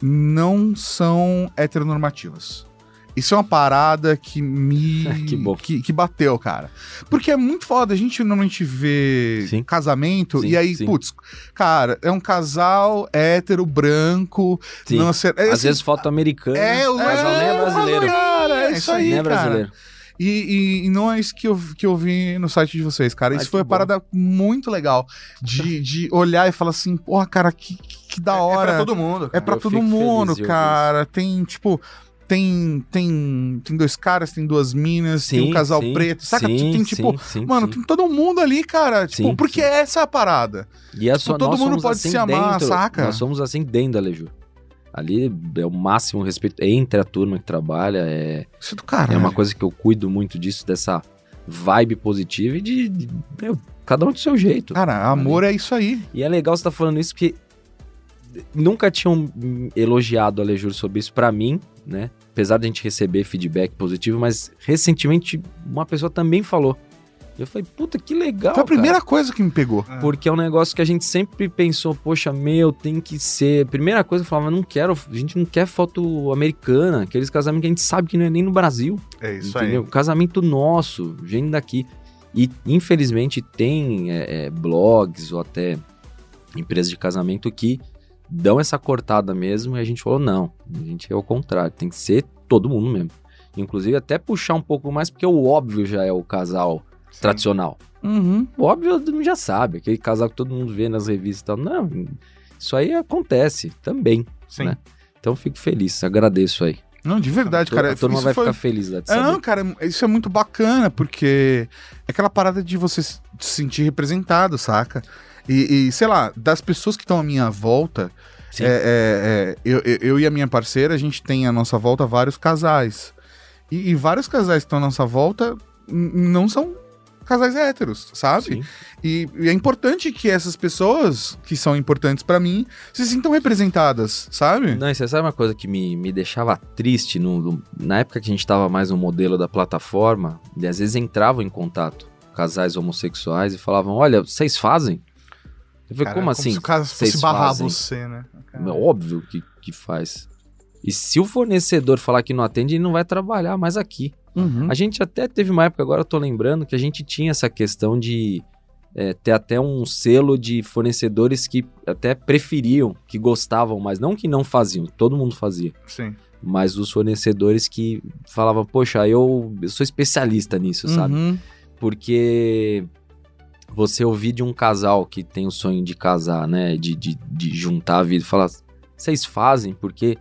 não são heteronormativas. Isso é uma parada que me. Que bom. Que, que bateu, cara. Porque é muito foda. A gente normalmente vê Sim. casamento Sim, e aí, sim. putz, cara, é um casal hétero, branco. Sim. Não sei, é, Às assim, vezes foto americana, é, o mas não é brasileiro. Cara, é É isso aí, Nem é cara. brasileiro. E, e- e não é isso que eu, que eu vi no site de vocês, cara. Ah, Isso foi uma bom. parada muito legal. De, de olhar e falar assim, porra, cara, que, que, que da hora. É pra todo mundo. É pra Eu todo mundo, cara. Tem, tipo. Tem, tem, tem dois caras, tem duas minas, tem um Sim, casal sim, preto. Saca? sim, tem, tipo. sim, sim, mano, sim. tem todo mundo ali, cara. Tipo, Sim, porque sim. essa é a parada. E é só, Tipo, todo mundo pode assim se amar, dentro, saca? Nós somos assim dentro da Lejur. Ali é o máximo respeito entre a turma que trabalha. É, Isso é do caralho. é uma coisa que eu cuido muito disso, dessa vibe positiva e de. de meu, cada um do seu jeito. Cara, amor é isso aí. E é legal você estar falando isso porque nunca tinham elogiado a Lejur sobre isso pra mim, né? Apesar de a gente receber feedback positivo, mas recentemente uma pessoa também falou. Eu falei, puta, que legal. Foi a primeira cara. coisa que me pegou. Porque é um negócio que a gente sempre pensou, poxa, meu, tem que ser. Primeira coisa, eu falava, não quero, a gente não quer foto americana, aqueles casamentos que a gente sabe que não é nem no Brasil. É isso entendeu? Casamento nosso, gente daqui. E infelizmente tem é, é, blogs ou até empresas de casamento que dão essa cortada mesmo e a gente falou, não, a gente é o contrário, tem que ser todo mundo mesmo. Inclusive até puxar um pouco mais, porque o óbvio já é o casal aí. tradicional. Uhum. O óbvio todo mundo já sabe, aquele casal que todo mundo vê nas revistas e tal. Não, isso aí acontece também, Sim. né? Então fico feliz, agradeço aí. Não, de verdade, cara. a turma vai foi- ficar feliz lá de É, não, cara, isso é muito bacana, porque é aquela parada de você se sentir representado, saca? E, e, sei lá, das pessoas que estão à minha volta, é, é, é, eu, eu- e a minha parceira, a gente tem à nossa volta vários casais. E, e vários casais que estão à nossa volta não são casais héteros, sabe? E, e é importante que essas pessoas, que são importantes pra mim, se sintam representadas, sabe? Não, você sabe uma coisa que me, me deixava triste no, no- na época que a gente tava mais no modelo da plataforma, e às vezes entravam em contato casais homossexuais e falavam: Olha, vocês fazem? Eu falei, Cara, como assim? se o caso Vocês fosse barrar fazem? você, né? É óbvio que, que faz. E se o fornecedor falar que não atende, ele não vai trabalhar mais aqui. Uhum. A gente até teve uma época, agora eu tô lembrando, que a gente tinha essa questão de é, ter até um selo de fornecedores que até preferiam, que gostavam, mas não que não faziam, todo mundo fazia. Sim. Mas os fornecedores que falavam, poxa, eu, eu sou especialista nisso, sabe? Uhum. Porque você ouvir de um casal que tem o sonho de casar, né? De, de, de juntar a vida falar, vocês fazem, porque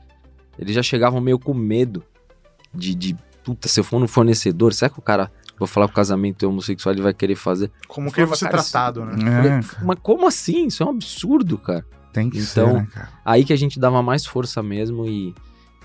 eles já chegavam meio com medo de, de puta, se eu for no fornecedor, será que o cara, vou falar que o casamento é homossexual, ele vai querer fazer? Como que ele vai ser tratado, né? É, Falei, Mas como assim? Isso é um absurdo, cara. tem que Então, ser, né, cara? Aí que a gente dava mais força mesmo e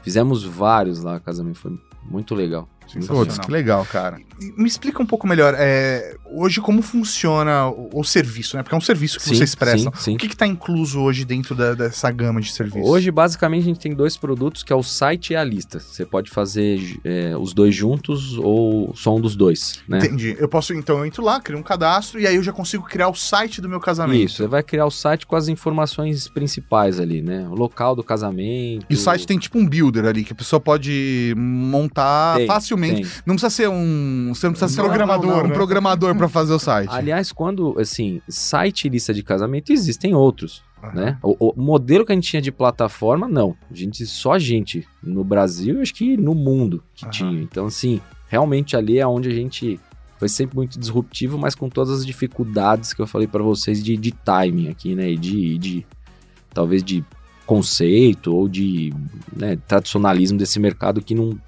fizemos vários lá, casamento foi muito legal. Putz, que legal, cara. Me explica um pouco melhor, é, hoje como funciona o, o serviço, né? Porque é um serviço que Sim, vocês prestam. sim, sim. O que está incluso hoje dentro da- dessa gama de serviços? Hoje, basicamente, a gente tem dois produtos, que é o site e a lista. Você pode fazer é, os dois juntos ou só um dos dois, né? Entendi. Eu posso, então, eu entro lá, crio um cadastro e aí eu já consigo criar o site do meu casamento. Isso, você vai criar o site com as informações principais ali, né? O local do casamento. E o site tem tipo um builder ali, que a pessoa pode montar Tem, facilmente. Tem. Não precisa ser um. Você não precisa ser programador, um, um né? programador pra fazer o site. Aliás, quando, assim, site e lista de casamento, existem outros, Aham. né? O, o modelo que a gente tinha de plataforma, não. A gente, só a gente, no Brasil, acho que no mundo que Aham. tinha. Então, assim, realmente ali é onde a gente foi sempre muito disruptivo, mas com todas as dificuldades que eu falei pra vocês de, de timing aqui, né? E de, de talvez de conceito ou de né, tradicionalismo desse mercado que não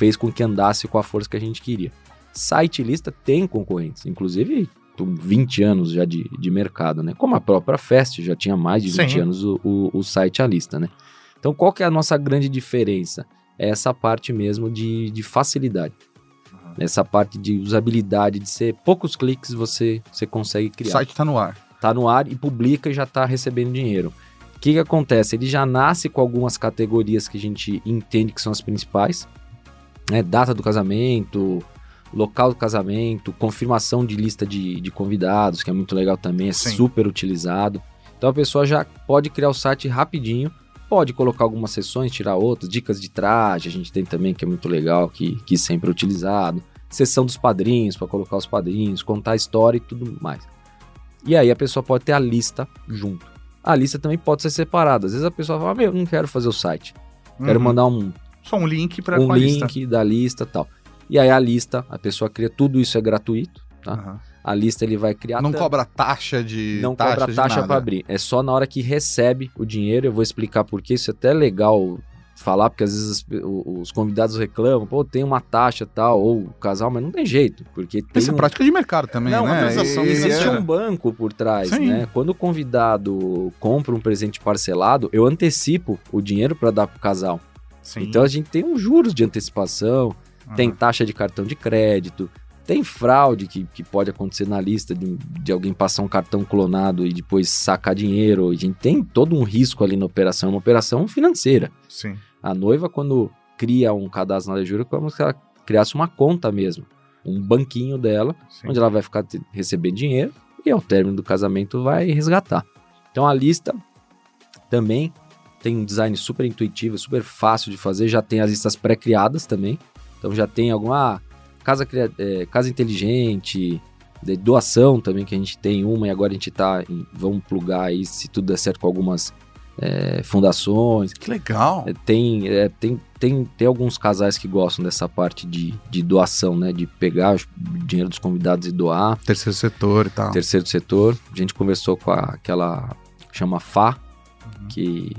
fez com que andasse com a força que a gente queria. Site lista tem concorrentes, inclusive com 20 anos já de, de mercado, né? Como a própria Fest já tinha mais de 20 Sim. anos o, o, o site a lista, né? Então qual que é a nossa grande diferença? É essa parte mesmo de, de facilidade. Aham. Essa parte de usabilidade, de ser poucos cliques você, você consegue O criar site tá no ar. tá no ar e publica e já tá recebendo dinheiro. O que, que acontece? Ele já nasce com algumas categorias que a gente entende que são as principais, né? Data do casamento, local do casamento, confirmação de lista de, de convidados, que é muito legal também, é Sim. super utilizado. Então a pessoa já pode criar o site rapidinho, pode colocar algumas sessões, tirar outras, dicas de traje, a gente tem também que é muito legal, que, que sempre é utilizado. Sessão dos padrinhos, para colocar os padrinhos, contar a história e tudo mais. E aí a pessoa pode ter a lista junto. A lista também pode ser separada. Às vezes a pessoa fala, meu, não quero fazer o site. Quero Uhum. mandar um, Só um link para um a lista. link da lista e tal. E aí a lista, a pessoa cria, tudo isso é gratuito, tá? Aham. A lista ele vai criar... não cobra taxa de. não taxa cobra taxa para abrir. É só na hora que recebe o dinheiro. Eu vou explicar por que isso é até legal falar, porque às vezes os convidados reclamam, pô, tem uma taxa e tal, ou o casal, mas não tem jeito, porque tem Isso é um- prática de mercado também, Não, né? uma transação E- que Existe é- um banco por trás, Sim. né? Quando o convidado compra um presente parcelado, eu antecipo o dinheiro para dar pro casal. Sim. Então a gente tem uns juros de antecipação, Aham. tem taxa de cartão de crédito, Tem fraude que, que pode acontecer na lista de, de alguém passar um cartão clonado e depois sacar dinheiro. A gente tem todo um risco ali na operação, é uma operação financeira. Sim. A noiva, quando cria um cadastro na Lejura, é como se ela criasse uma conta mesmo, um banquinho dela, sim. onde ela vai ficar recebendo dinheiro e ao término do casamento vai resgatar. Então a lista também tem um design super intuitivo, super fácil de fazer, já tem as listas pré-criadas também. Então já tem alguma casa, eh, casa inteligente, de doação também que a gente tem uma e agora a gente tá em, vamos plugar aí se tudo der certo com algumas eh, fundações. Que legal. É, Tem, é, tem, tem, tem alguns casais que gostam dessa parte de, de doação, né? De pegar o dinheiro dos convidados e doar. Terceiro setor e tal. Terceiro setor. A gente conversou com a- aquela chama FA, Uhum. que,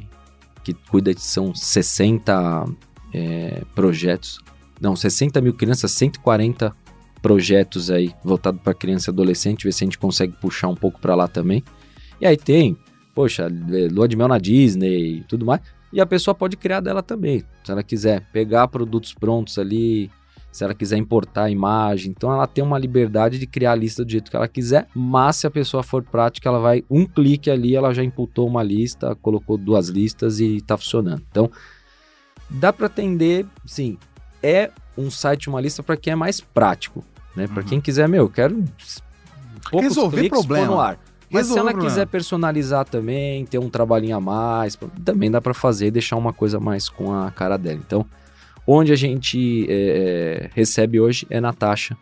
que cuida de são 60 é, projetos. Não, 60 mil crianças, 140 projetos aí voltado para criança e adolescente, ver se a gente consegue puxar um pouco para lá também. E aí tem, poxa, é, lua de mel na Disney e tudo mais. E a pessoa pode criar dela também, se ela quiser pegar produtos prontos ali, se ela quiser importar a imagem. Então ela tem uma liberdade de criar a lista do jeito que ela quiser, mas se a pessoa for prática, ela vai um clique ali, ela já imputou uma lista, colocou duas listas e tá funcionando. Então dá para atender, sim. É um site, uma lista para quem é mais prático, né? Para Uhum. quem quiser, meu, eu quero poucos Resolver cliques, problema. no ar. Mas se ela quiser personalizar também, ter um trabalhinho a mais, também dá para fazer e deixar uma coisa mais com a cara dela. Então, onde a gente é, é, recebe hoje é na taxa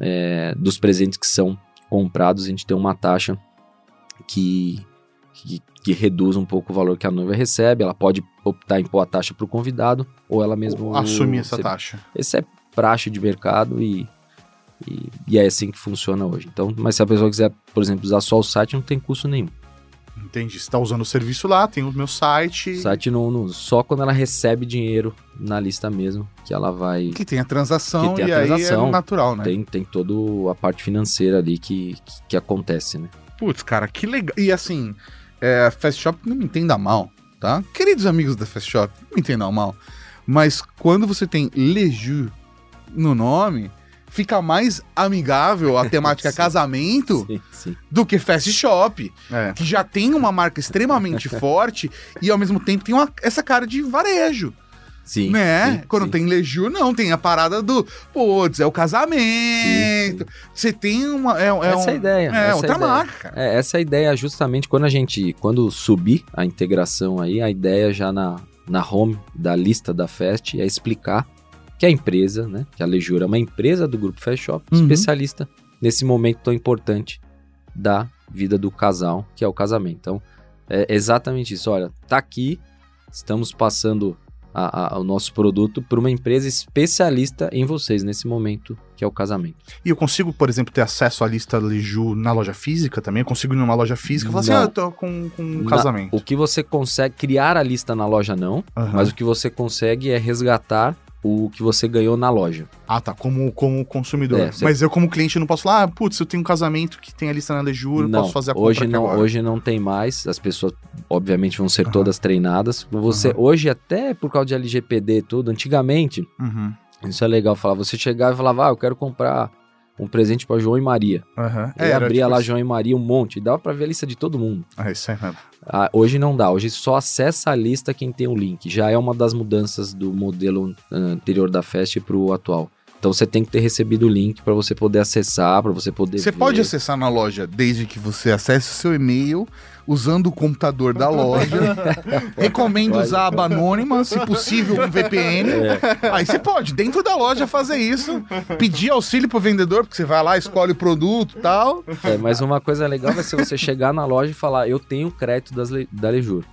é, dos presentes que são comprados. A gente tem uma taxa que, que, que reduz um pouco o valor que a noiva recebe. Ela pode optar em pôr a taxa para o convidado ou ela mesmo Assumir essa recebe. taxa. Esse é praxe de mercado e, e, e é assim que funciona hoje. Então, mas se a pessoa quiser, por exemplo, usar só o site, não tem custo nenhum. Entendi. Você tá usando o serviço lá, tem o meu site. Site não, não- só quando ela recebe dinheiro na lista mesmo, que ela vai. Que tem a transação Que tem a aí transação. é natural, né? Tem, tem toda a parte financeira ali que, que, que acontece, né? Putz, cara, que legal. E assim, é, Fast Shop não me entenda mal, tá? Queridos amigos da Fast Shop, não me entendam mal. Mas quando você tem Leju no nome, fica mais amigável a temática Sim. casamento Sim, sim. do que Fast Shop, É. que já tem uma marca extremamente forte e ao mesmo tempo tem uma- essa cara de varejo, Sim, né? sim, Quando sim. tem Leju, não, tem a parada do, putz, é o casamento. Você tem uma. É, é Essa um- é a ideia. É, essa é outra ideia. marca. É, essa é a ideia justamente quando a gente, quando subir a integração aí, a ideia já na, na home da lista da Fest é explicar que a empresa, né, que a Lejura é uma empresa do grupo Fast Shop, Uhum. especialista nesse momento tão importante da vida do casal, que é o casamento. Então, é exatamente isso. Olha, tá aqui, estamos passando a- a- o nosso produto para uma empresa especialista em vocês nesse momento, que é o casamento. E eu consigo, por exemplo, ter acesso à lista Leju na loja física também? Eu consigo ir numa loja física e falar assim, Não. ah, eu tô com, com um Na- casamento. O que você consegue criar a lista na loja não, Aham. Mas o que você consegue é resgatar o que você ganhou na loja. Ah, tá, como, como consumidor. É, você- Mas eu, como cliente, não posso falar, ah, putz, eu tenho um casamento que tem a lista na Leju, eu não, posso fazer a compra hoje não, agora. hoje não tem mais. As pessoas, obviamente, vão ser Aham. todas treinadas. Você Aham. hoje até por causa de LGPD e tudo, antigamente, Uhum, isso é legal falar. Você chegava e falava, ah, eu quero comprar um presente para João e Maria. Aí É, abria lá. João e Maria um monte, e dava para ver a lista de todo mundo. Ah, isso aí mesmo. Ah, hoje não dá, hoje só acessa a lista quem tem o link. Já é uma das mudanças do modelo ah, anterior da Fest para o atual. Então você tem que ter recebido o link para você poder acessar, para você poder Você ver. pode acessar na loja desde que você acesse o seu e-mail usando o computador da loja. Recomendo Pode. usar a aba anônima, se possível um VPN. É. Aí você pode, dentro da loja, fazer isso. Pedir auxílio pro vendedor, porque você vai lá, escolhe o produto e tal. É, mas uma coisa legal vai ser você chegar na loja e falar, eu tenho crédito das da Lejur.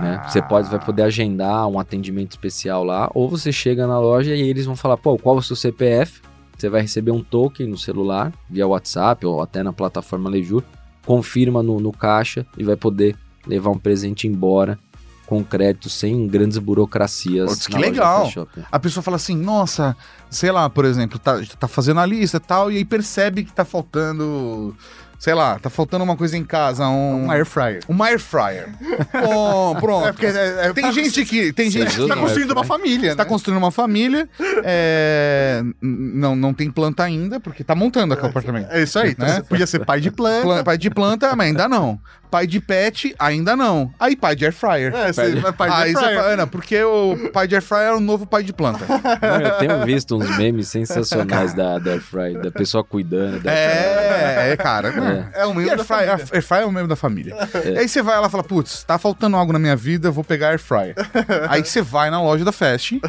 Né? Ah. Você pode, vai poder agendar um atendimento especial lá, ou você chega na loja e eles vão falar, pô, qual é o seu CPF? Você vai receber um token no celular, via WhatsApp ou até na plataforma Lejur, confirma no, no caixa e vai poder levar um presente embora com crédito sem grandes burocracias. Putz, que legal. A pessoa fala assim, nossa, sei lá, por exemplo, tá, tá fazendo a lista e tal, e aí percebe que tá faltando sei lá, tá faltando uma coisa em casa, um... Um air fryer. Um air fryer. Bom, pronto. É porque é, é, Tem tá- gente que. Tem gente que tá no construindo uma fryer? família, está né? construindo uma família. é, não, não tem planta ainda, porque tá montando aquele apartamento. É isso aí. então Né? você podia ser pai de planta. Plan- pai de planta, mas ainda não. Pai de pet, ainda não. Aí pai de air fryer. É, você vai pai de Aí air fryer. fala, Ana, porque o pai de air fryer é o novo pai de planta. Não, eu tenho visto uns memes sensacionais da, da Air Fry, da pessoa cuidando da É, é, cara. É. É um E membro air da fryer, família. air fryer é o membro da família. E aí você vai lá e fala, putz, tá faltando algo na minha vida, eu vou pegar air fryer. aí você vai na loja da Fast,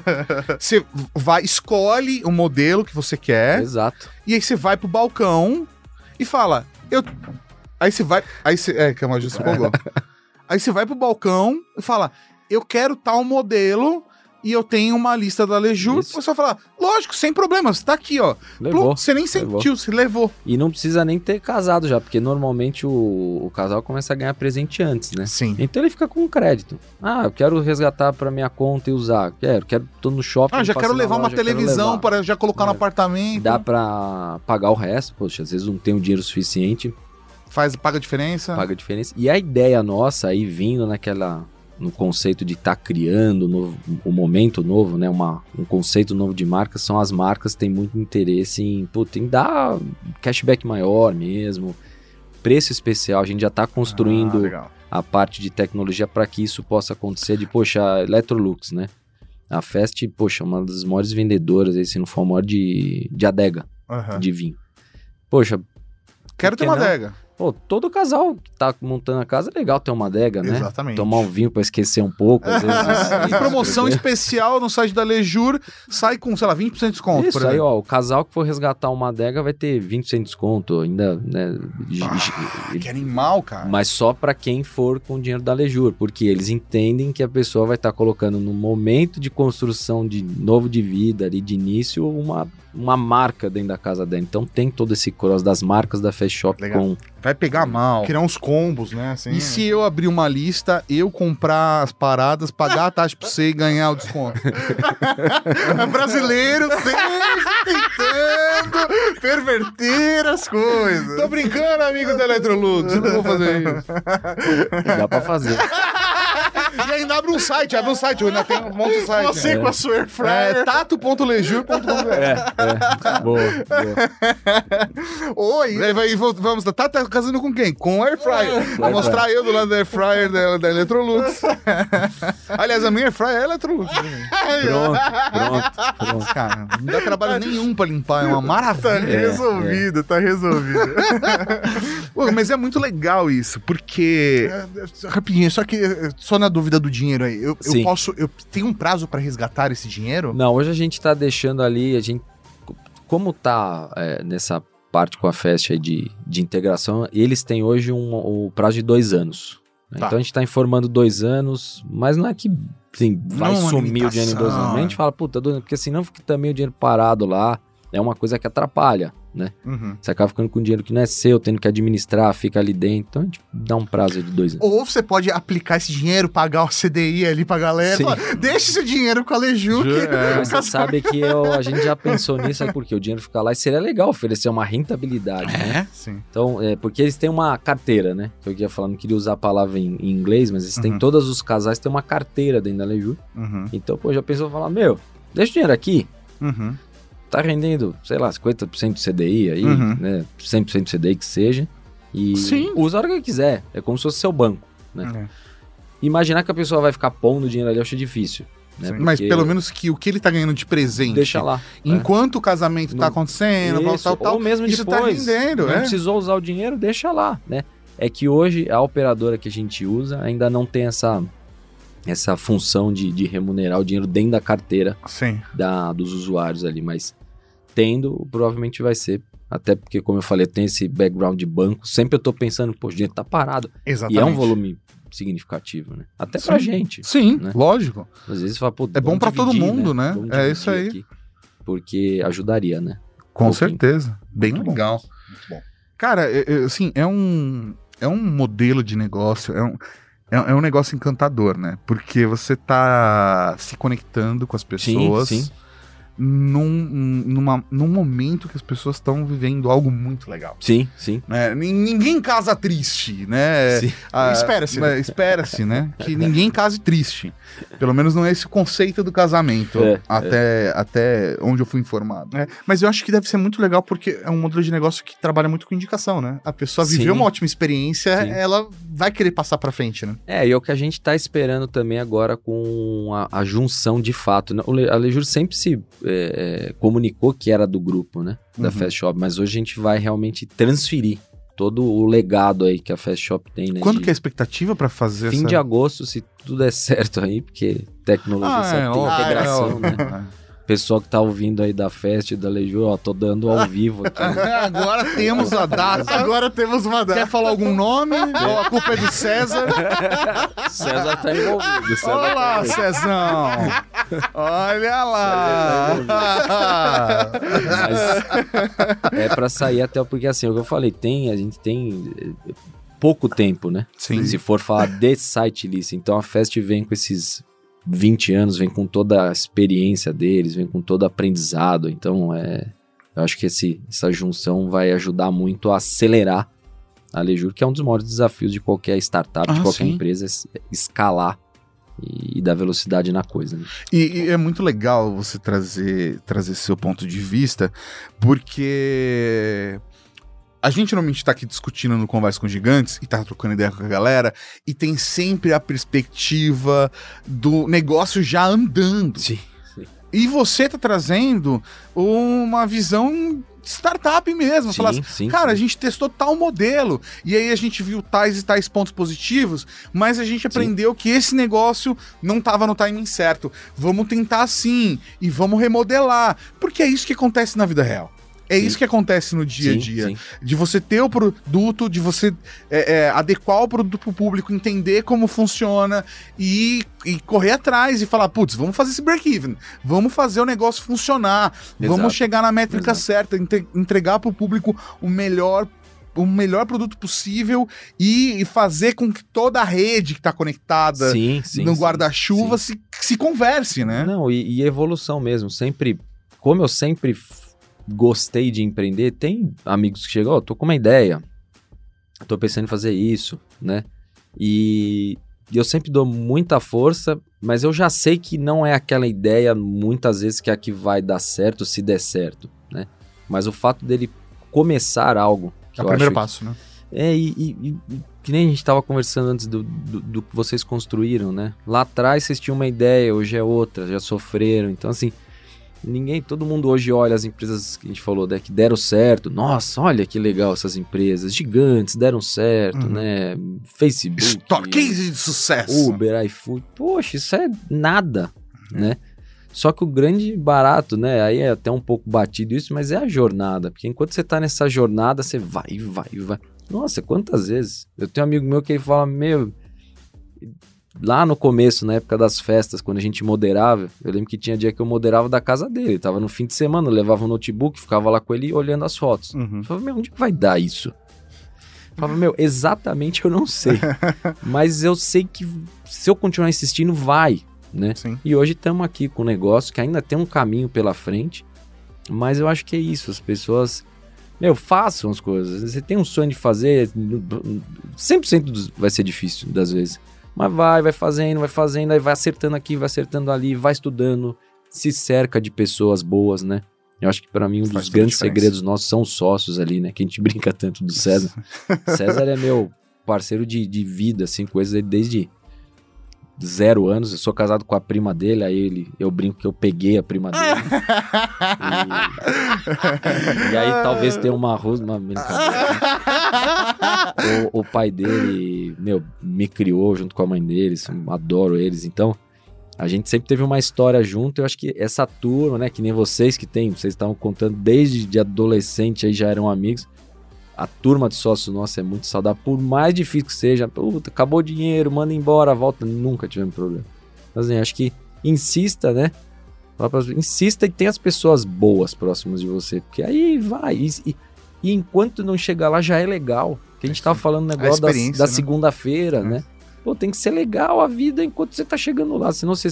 você vai, escolhe o modelo que você quer, Exato. e aí você vai pro balcão e fala, eu... Aí você vai... Aí você... É, que a Maju se empolgou. aí você vai pro balcão e fala, eu quero tal modelo... E eu tenho uma lista da Lejur. Isso. Você vai falar, lógico, sem problemas, tá aqui, ó. Levou. Plum, Você nem sentiu, você levou. E não precisa nem ter casado já, porque normalmente o, o casal começa a ganhar presente antes, né? Sim. Então ele fica com crédito. Ah, eu quero resgatar pra minha conta e usar. Quero, quero, tô no shopping. Ah, já quero levar uma loja, televisão levar. para já colocar no É. apartamento. Dá pra pagar o resto, poxa, às vezes não tem o dinheiro suficiente, Faz, paga a diferença. paga a diferença. E a ideia nossa aí vindo naquela no conceito de estar criando um novo, um momento novo, né, uma, um conceito novo de marca, são as marcas que têm muito interesse em, putz, em dar cashback maior mesmo, preço especial, a gente já está Ah, construindo legal. a parte de tecnologia para que isso possa acontecer de, poxa, Electrolux, né? A Fest, poxa, uma das maiores vendedoras, aí, se não for a maior de, de adega, Aham. de vinho. Poxa, Quero ter uma não? adega. Pô, todo casal que tá montando a casa é legal ter uma adega, né? Exatamente. Tomar um vinho para esquecer um pouco, às vezes. E promoção especial no site da Lejur sai com, sei lá, 20% de desconto. Isso por aí, ó, o casal que for resgatar uma adega vai ter 20% de desconto, ainda, né? Ah, Que animal, cara. Mas só para quem for com dinheiro da Lejur, porque eles entendem que a pessoa vai estar colocando no momento de construção de novo de vida, ali de início, uma, uma marca dentro da casa dela. Então tem todo esse cross das marcas da Fast Shop Legal. com Vai pegar mal. Criar uns combos, né? Assim, E se eu abrir uma lista, eu comprar as paradas, pagar a taxa pra você e ganhar o desconto? brasileiro sempre tentando perverter as coisas. Tô brincando, amigo da Electrolux. Eu não vou fazer isso. dá para fazer. E ainda abre um site, abre um site. Eu ainda tenho um monte de site. Você né? com a sua air É fryer. tato.lejur.com.br É, é. Boa, boa. Oi. Vai- vamos, tá, tá casando com quem? Com o Air Fryer. Vou mostrar eu do lado da Air Fryer da, da Electrolux. Aliás, a minha Air Fryer é Electrolux. Pronto, pronto, pronto. Cara, não dá trabalho nenhum pra limpar, é uma Tá maravilha. resolvido, tá resolvido. Pô, mas é muito legal isso, porque. É, Rapidinho, só que só na dúvida do dinheiro aí. Eu, eu posso. Eu tenho um prazo pra resgatar esse dinheiro? Não, hoje a gente tá deixando ali, a gente, como tá é, nessa parte com a Fest aí de, de integração, eles têm hoje um, o prazo de dois anos. né? Tá. Então a gente tá informando dois anos, mas não é que assim, vai Não sumir o dinheiro em dois anos. A gente fala, puta, porque senão fica também o dinheiro parado lá, é uma coisa que atrapalha, né? Uhum. Você acaba ficando com dinheiro que não é seu, tendo que administrar, fica ali dentro. Então a gente dá um prazo de dois anos. Ou você pode aplicar esse dinheiro, pagar o CDI ali pra galera. Sim. Falar, Deixa esse dinheiro com a Leju. que- É. Mas você sabe que eu- a gente já pensou nisso aí, porque o dinheiro fica lá e seria legal oferecer uma rentabilidade. né? É? Sim. Então, é, porque eles têm uma carteira, né? Que eu ia falar, não queria usar a palavra em, em inglês, mas eles têm, Uhum. todos os casais têm uma carteira dentro da Lejur. Uhum. Então, pô, já pensou falar, meu, deixa o dinheiro aqui, Uhum. Tá rendendo, sei lá, 50% do CDI aí, Uhum. né? 100% do CDI que seja. E Sim. usa a hora que quiser. É como se fosse seu banco. Né? É. Imaginar que a pessoa vai ficar pondo dinheiro ali, eu acho difícil. Né? Mas pelo menos que o que ele tá ganhando de presente. Deixa lá. Enquanto o casamento tá acontecendo, Isso, tal, tal. ou mesmo isso tá depois. rendendo, não é. precisou usar o dinheiro, deixa lá, né? É que hoje a operadora que a gente usa ainda não tem essa, essa função de, de remunerar o dinheiro dentro da carteira Sim. da, dos usuários ali, mas tendo, provavelmente vai ser. Até porque, como eu falei, tem esse background de banco. Sempre eu tô pensando, pô, o dinheiro tá parado. Exatamente. E é um volume significativo, né? Até pra Sim. gente. Sim, né? lógico. Às vezes você fala, pô, É bom pra todo mundo, né? Vamos É isso aí. aqui, porque ajudaria, né? Com pouquinho. certeza. Bem Muito bom. legal. Muito bom. Cara, assim, é um, é um modelo de negócio, é um, é, é um negócio encantador, né? Porque você tá se conectando com as pessoas. sim. Num, numa, num momento que as pessoas estão vivendo algo muito legal. Sim, sim. né? Nin- Ninguém casa triste, né? Sim. Ah, Espera-se, né, Espera-se, né? Que ninguém case triste. Pelo menos não é esse o conceito do casamento, É, até, até onde eu fui informado. É, mas eu acho que deve ser muito legal porque é um modelo de negócio que trabalha muito com indicação, né? A pessoa viveu uma ótima experiência, Sim. ela vai querer passar pra frente, né? É, e é o que a gente tá esperando também agora com a, a junção de fato. né? A Lejur sempre se é, é, comunicou que era do grupo, né? Da Uhum. Fast Shop, mas hoje a gente vai realmente transferir todo o legado aí que a Fast Shop tem, né? Quando de que é a expectativa pra fazer Fim essa... de agosto, se tudo der certo aí, porque tecnologia Ah, é, tem ó, integração, é, ó. né? Pessoal que tá ouvindo aí da Fest, da Lejur, ó, tô dando ao vivo aqui. Agora temos a data. Agora temos uma Quer data. falar algum nome? Ou a culpa é do César? César tá envolvido. César Olha tá. Cezão. Olha lá. Mas é pra sair até porque assim, é o que eu falei, tem, a gente tem eh, pouco tempo, né? Sim. Se for falar de site list, então a Fest vem com esses 20 anos, vem com toda a experiência deles, vem com todo o aprendizado, então é eu acho que esse, essa junção vai ajudar muito a acelerar a Lejur, que é um dos maiores desafios de qualquer startup, de Ah, qualquer sim. empresa, escalar e, e dar velocidade na coisa. Né? E, e é muito legal você trazer, trazer seu ponto de vista, porque a gente normalmente tá aqui discutindo no Conversa com Gigantes e tá trocando ideia com a galera, e tem sempre a perspectiva do negócio já andando. Sim. E você tá trazendo uma visão startup mesmo. Falar assim, sim, Cara, a sim. gente testou tal modelo e aí a gente viu tais e tais pontos positivos, mas a gente aprendeu que esse negócio não estava no timing certo. Vamos tentar assim e vamos remodelar, porque é isso que acontece na vida real. É Sim. isso que acontece no dia a Sim, dia. sim. De você ter o produto, de você é, é, adequar o produto para o público, entender como funciona e, e correr atrás e falar, putz, vamos fazer esse break-even, vamos fazer o negócio funcionar, vamos Exato. chegar na métrica Exato. certa, entre- entregar para o público o melhor o melhor produto possível e, fazer com que toda a rede que está conectada Sim, sim, no guarda-chuva se, se converse, né? Não, e, e evolução mesmo. Sempre, como eu sempre gostei de empreender, tem amigos que chegam, ó, tô com uma ideia, tô pensando em fazer isso, né? E, eu sempre dou muita força, mas eu já sei que não é aquela ideia, muitas vezes, que é a que vai dar certo se der certo, né? Mas o fato dele começar algo. que É o primeiro passo, né? é, e, e- e que nem a gente tava conversando antes do, do, do que vocês construíram, né? Lá atrás vocês tinham uma ideia, hoje é outra, já sofreram. Então, assim, ninguém, todo mundo hoje olha as empresas que a gente falou, né? Que deram certo. Nossa, olha que legal essas empresas. Gigantes deram certo, Uhum. né? Facebook. Store case de sucesso. Uber, iFood. Poxa, isso é nada, né? Só que o grande barato, né? Aí é até um pouco batido isso, mas é a jornada. Porque enquanto você tá nessa jornada, você vai, vai, vai. Nossa, quantas vezes? Eu tenho um amigo meu que ele fala, meu. Lá no começo, na época das festas, quando a gente moderava, eu lembro que tinha dia que eu moderava da casa dele. Tava no fim de semana, levava o notebook, ficava lá com ele olhando as fotos. Uhum. Eu falava, meu, onde vai dar isso? Eu falava, meu, exatamente eu não sei. Mas eu sei que se eu continuar insistindo, vai, né? Sim. E hoje estamos aqui com um negócio que ainda tem um caminho pela frente, mas eu acho que é isso, as pessoas, meu, façam as coisas. Você tem um sonho de fazer, 100% dos- vai ser difícil das vezes, mas vai, vai fazendo, vai fazendo, aí vai acertando aqui, vai acertando ali, vai estudando, se cerca de pessoas boas, né? Eu acho que para mim um Faz dos grandes diferença. segredos nossos são os sócios ali, né? Que a gente brinca tanto do César. César é meu parceiro de, de vida, assim, coisas desde zero anos. Eu sou casado com a prima dele, aí ele, eu brinco que eu peguei a prima dele. e, e aí talvez tenha uma arroz, uma brincadeira. né? o, o pai dele, meu, me criou junto com a mãe deles, adoro eles, então. A gente sempre teve uma história junto, eu acho que essa turma, né, que nem vocês que tem, vocês estavam contando desde de adolescente aí já eram amigos. A turma de sócios nossa é muito saudável, por mais difícil que seja, puta, acabou o dinheiro, manda embora, volta, nunca tivemos problema. Mas assim, acho que insista, né? Insista e tenha as pessoas boas próximas de você, porque aí vai. E- e enquanto não chegar lá já é legal. Que a gente tava falando no negócio da, da né? segunda-feira, né? Pô, tem que ser legal a vida enquanto você tá chegando lá, senão você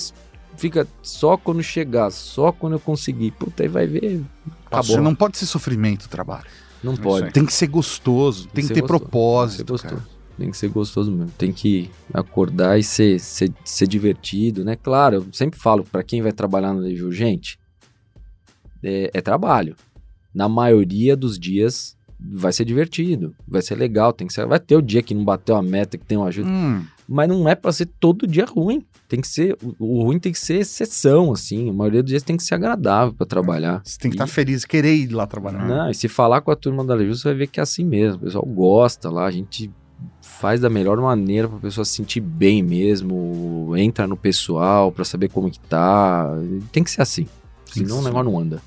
fica só quando chegar, só quando eu conseguir. Puta, aí vai ver. Acabou. Você não pode ser sofrimento o trabalho. Não pode. Tem que ser gostoso, tem, ser que ter gostoso, propósito. Tem que gostoso. Tem que ser gostoso mesmo. Tem que acordar e ser, ser, ser divertido, né? Claro, eu sempre falo pra quem vai trabalhar no Leju, gente, é, é trabalho. Na maioria dos dias vai ser divertido, vai ser legal, tem que ser, vai ter o dia que não bateu a meta, que tem uma ajuda, Hum, mas não é pra ser todo dia ruim. Tem que ser, o- ruim tem que ser exceção, assim. A maioria dos dias tem que ser agradável pra trabalhar. Você tem que estar feliz, querer ir lá trabalhar. não, e se falar com a turma da Leju, você vai ver que é assim mesmo. O pessoal gosta lá, a gente faz da melhor maneira pra pessoa se sentir bem mesmo, entra no pessoal pra saber como que tá. Tem que ser assim. Senão o negócio não anda.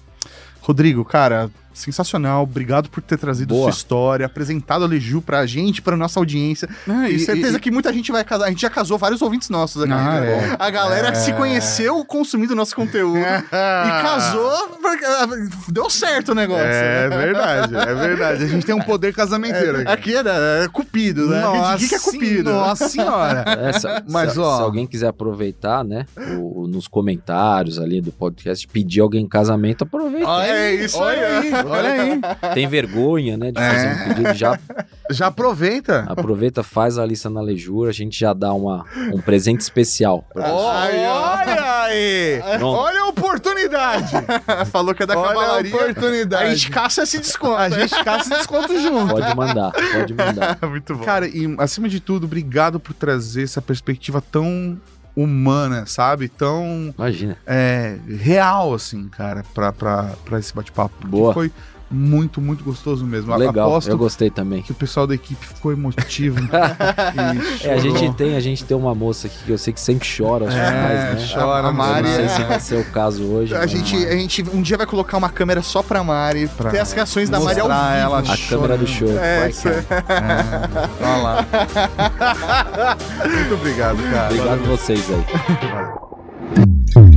Rodrigo, cara, sensacional. Obrigado por ter trazido Boa. sua história, apresentado a Leju pra gente, pra nossa audiência. é, E, e- certeza e- que muita gente vai casar. A gente já casou vários ouvintes nossos aqui. Ah, né? é. A galera É. que se conheceu consumindo nosso conteúdo. E casou, porque ah, deu certo o negócio. É verdade, é verdade. A gente tem um poder casamenteiro aqui. Aqui é, é cupido, né? Nossa, Rede Geek é cupido. Nossa senhora. É, se, Mas, se- ó- se alguém quiser aproveitar, né, o- nos comentários ali do podcast, pedir alguém em casamento, aproveita. É isso olha aí. Olha aí. Tem vergonha, né, de fazer É. um pedido, já Já aproveita. aproveita, faz a lista na Lejura, a gente já dá uma, um presente especial. pra. Olha aí! Pronto. Olha a oportunidade! Falou que é da Olha a cavalaria. oportunidade. A gente caça esse desconto. A gente caça esse desconto junto. Pode mandar, pode mandar. Muito bom. Cara, e acima de tudo, obrigado por trazer essa perspectiva tão humana, sabe? Tão Imagina. é, real, assim, cara, pra, pra, pra esse bate-papo. Boa. Foi muito, muito gostoso mesmo. Legal, Aposto eu gostei também. que o pessoal da equipe ficou emotivo. e É, a gente tem, a gente tem uma moça aqui que eu sei que sempre chora É, finais, né? chora, A Mari Eu não sei é- se vai ser o caso hoje. A gente, a gente um dia vai colocar uma câmera só pra Mari, Pra ter as reações da Mari ao vivo. ela A câmera do show. É, vai, isso cara. É, olha lá. Muito obrigado, cara. Obrigado a vocês aí. Valeu.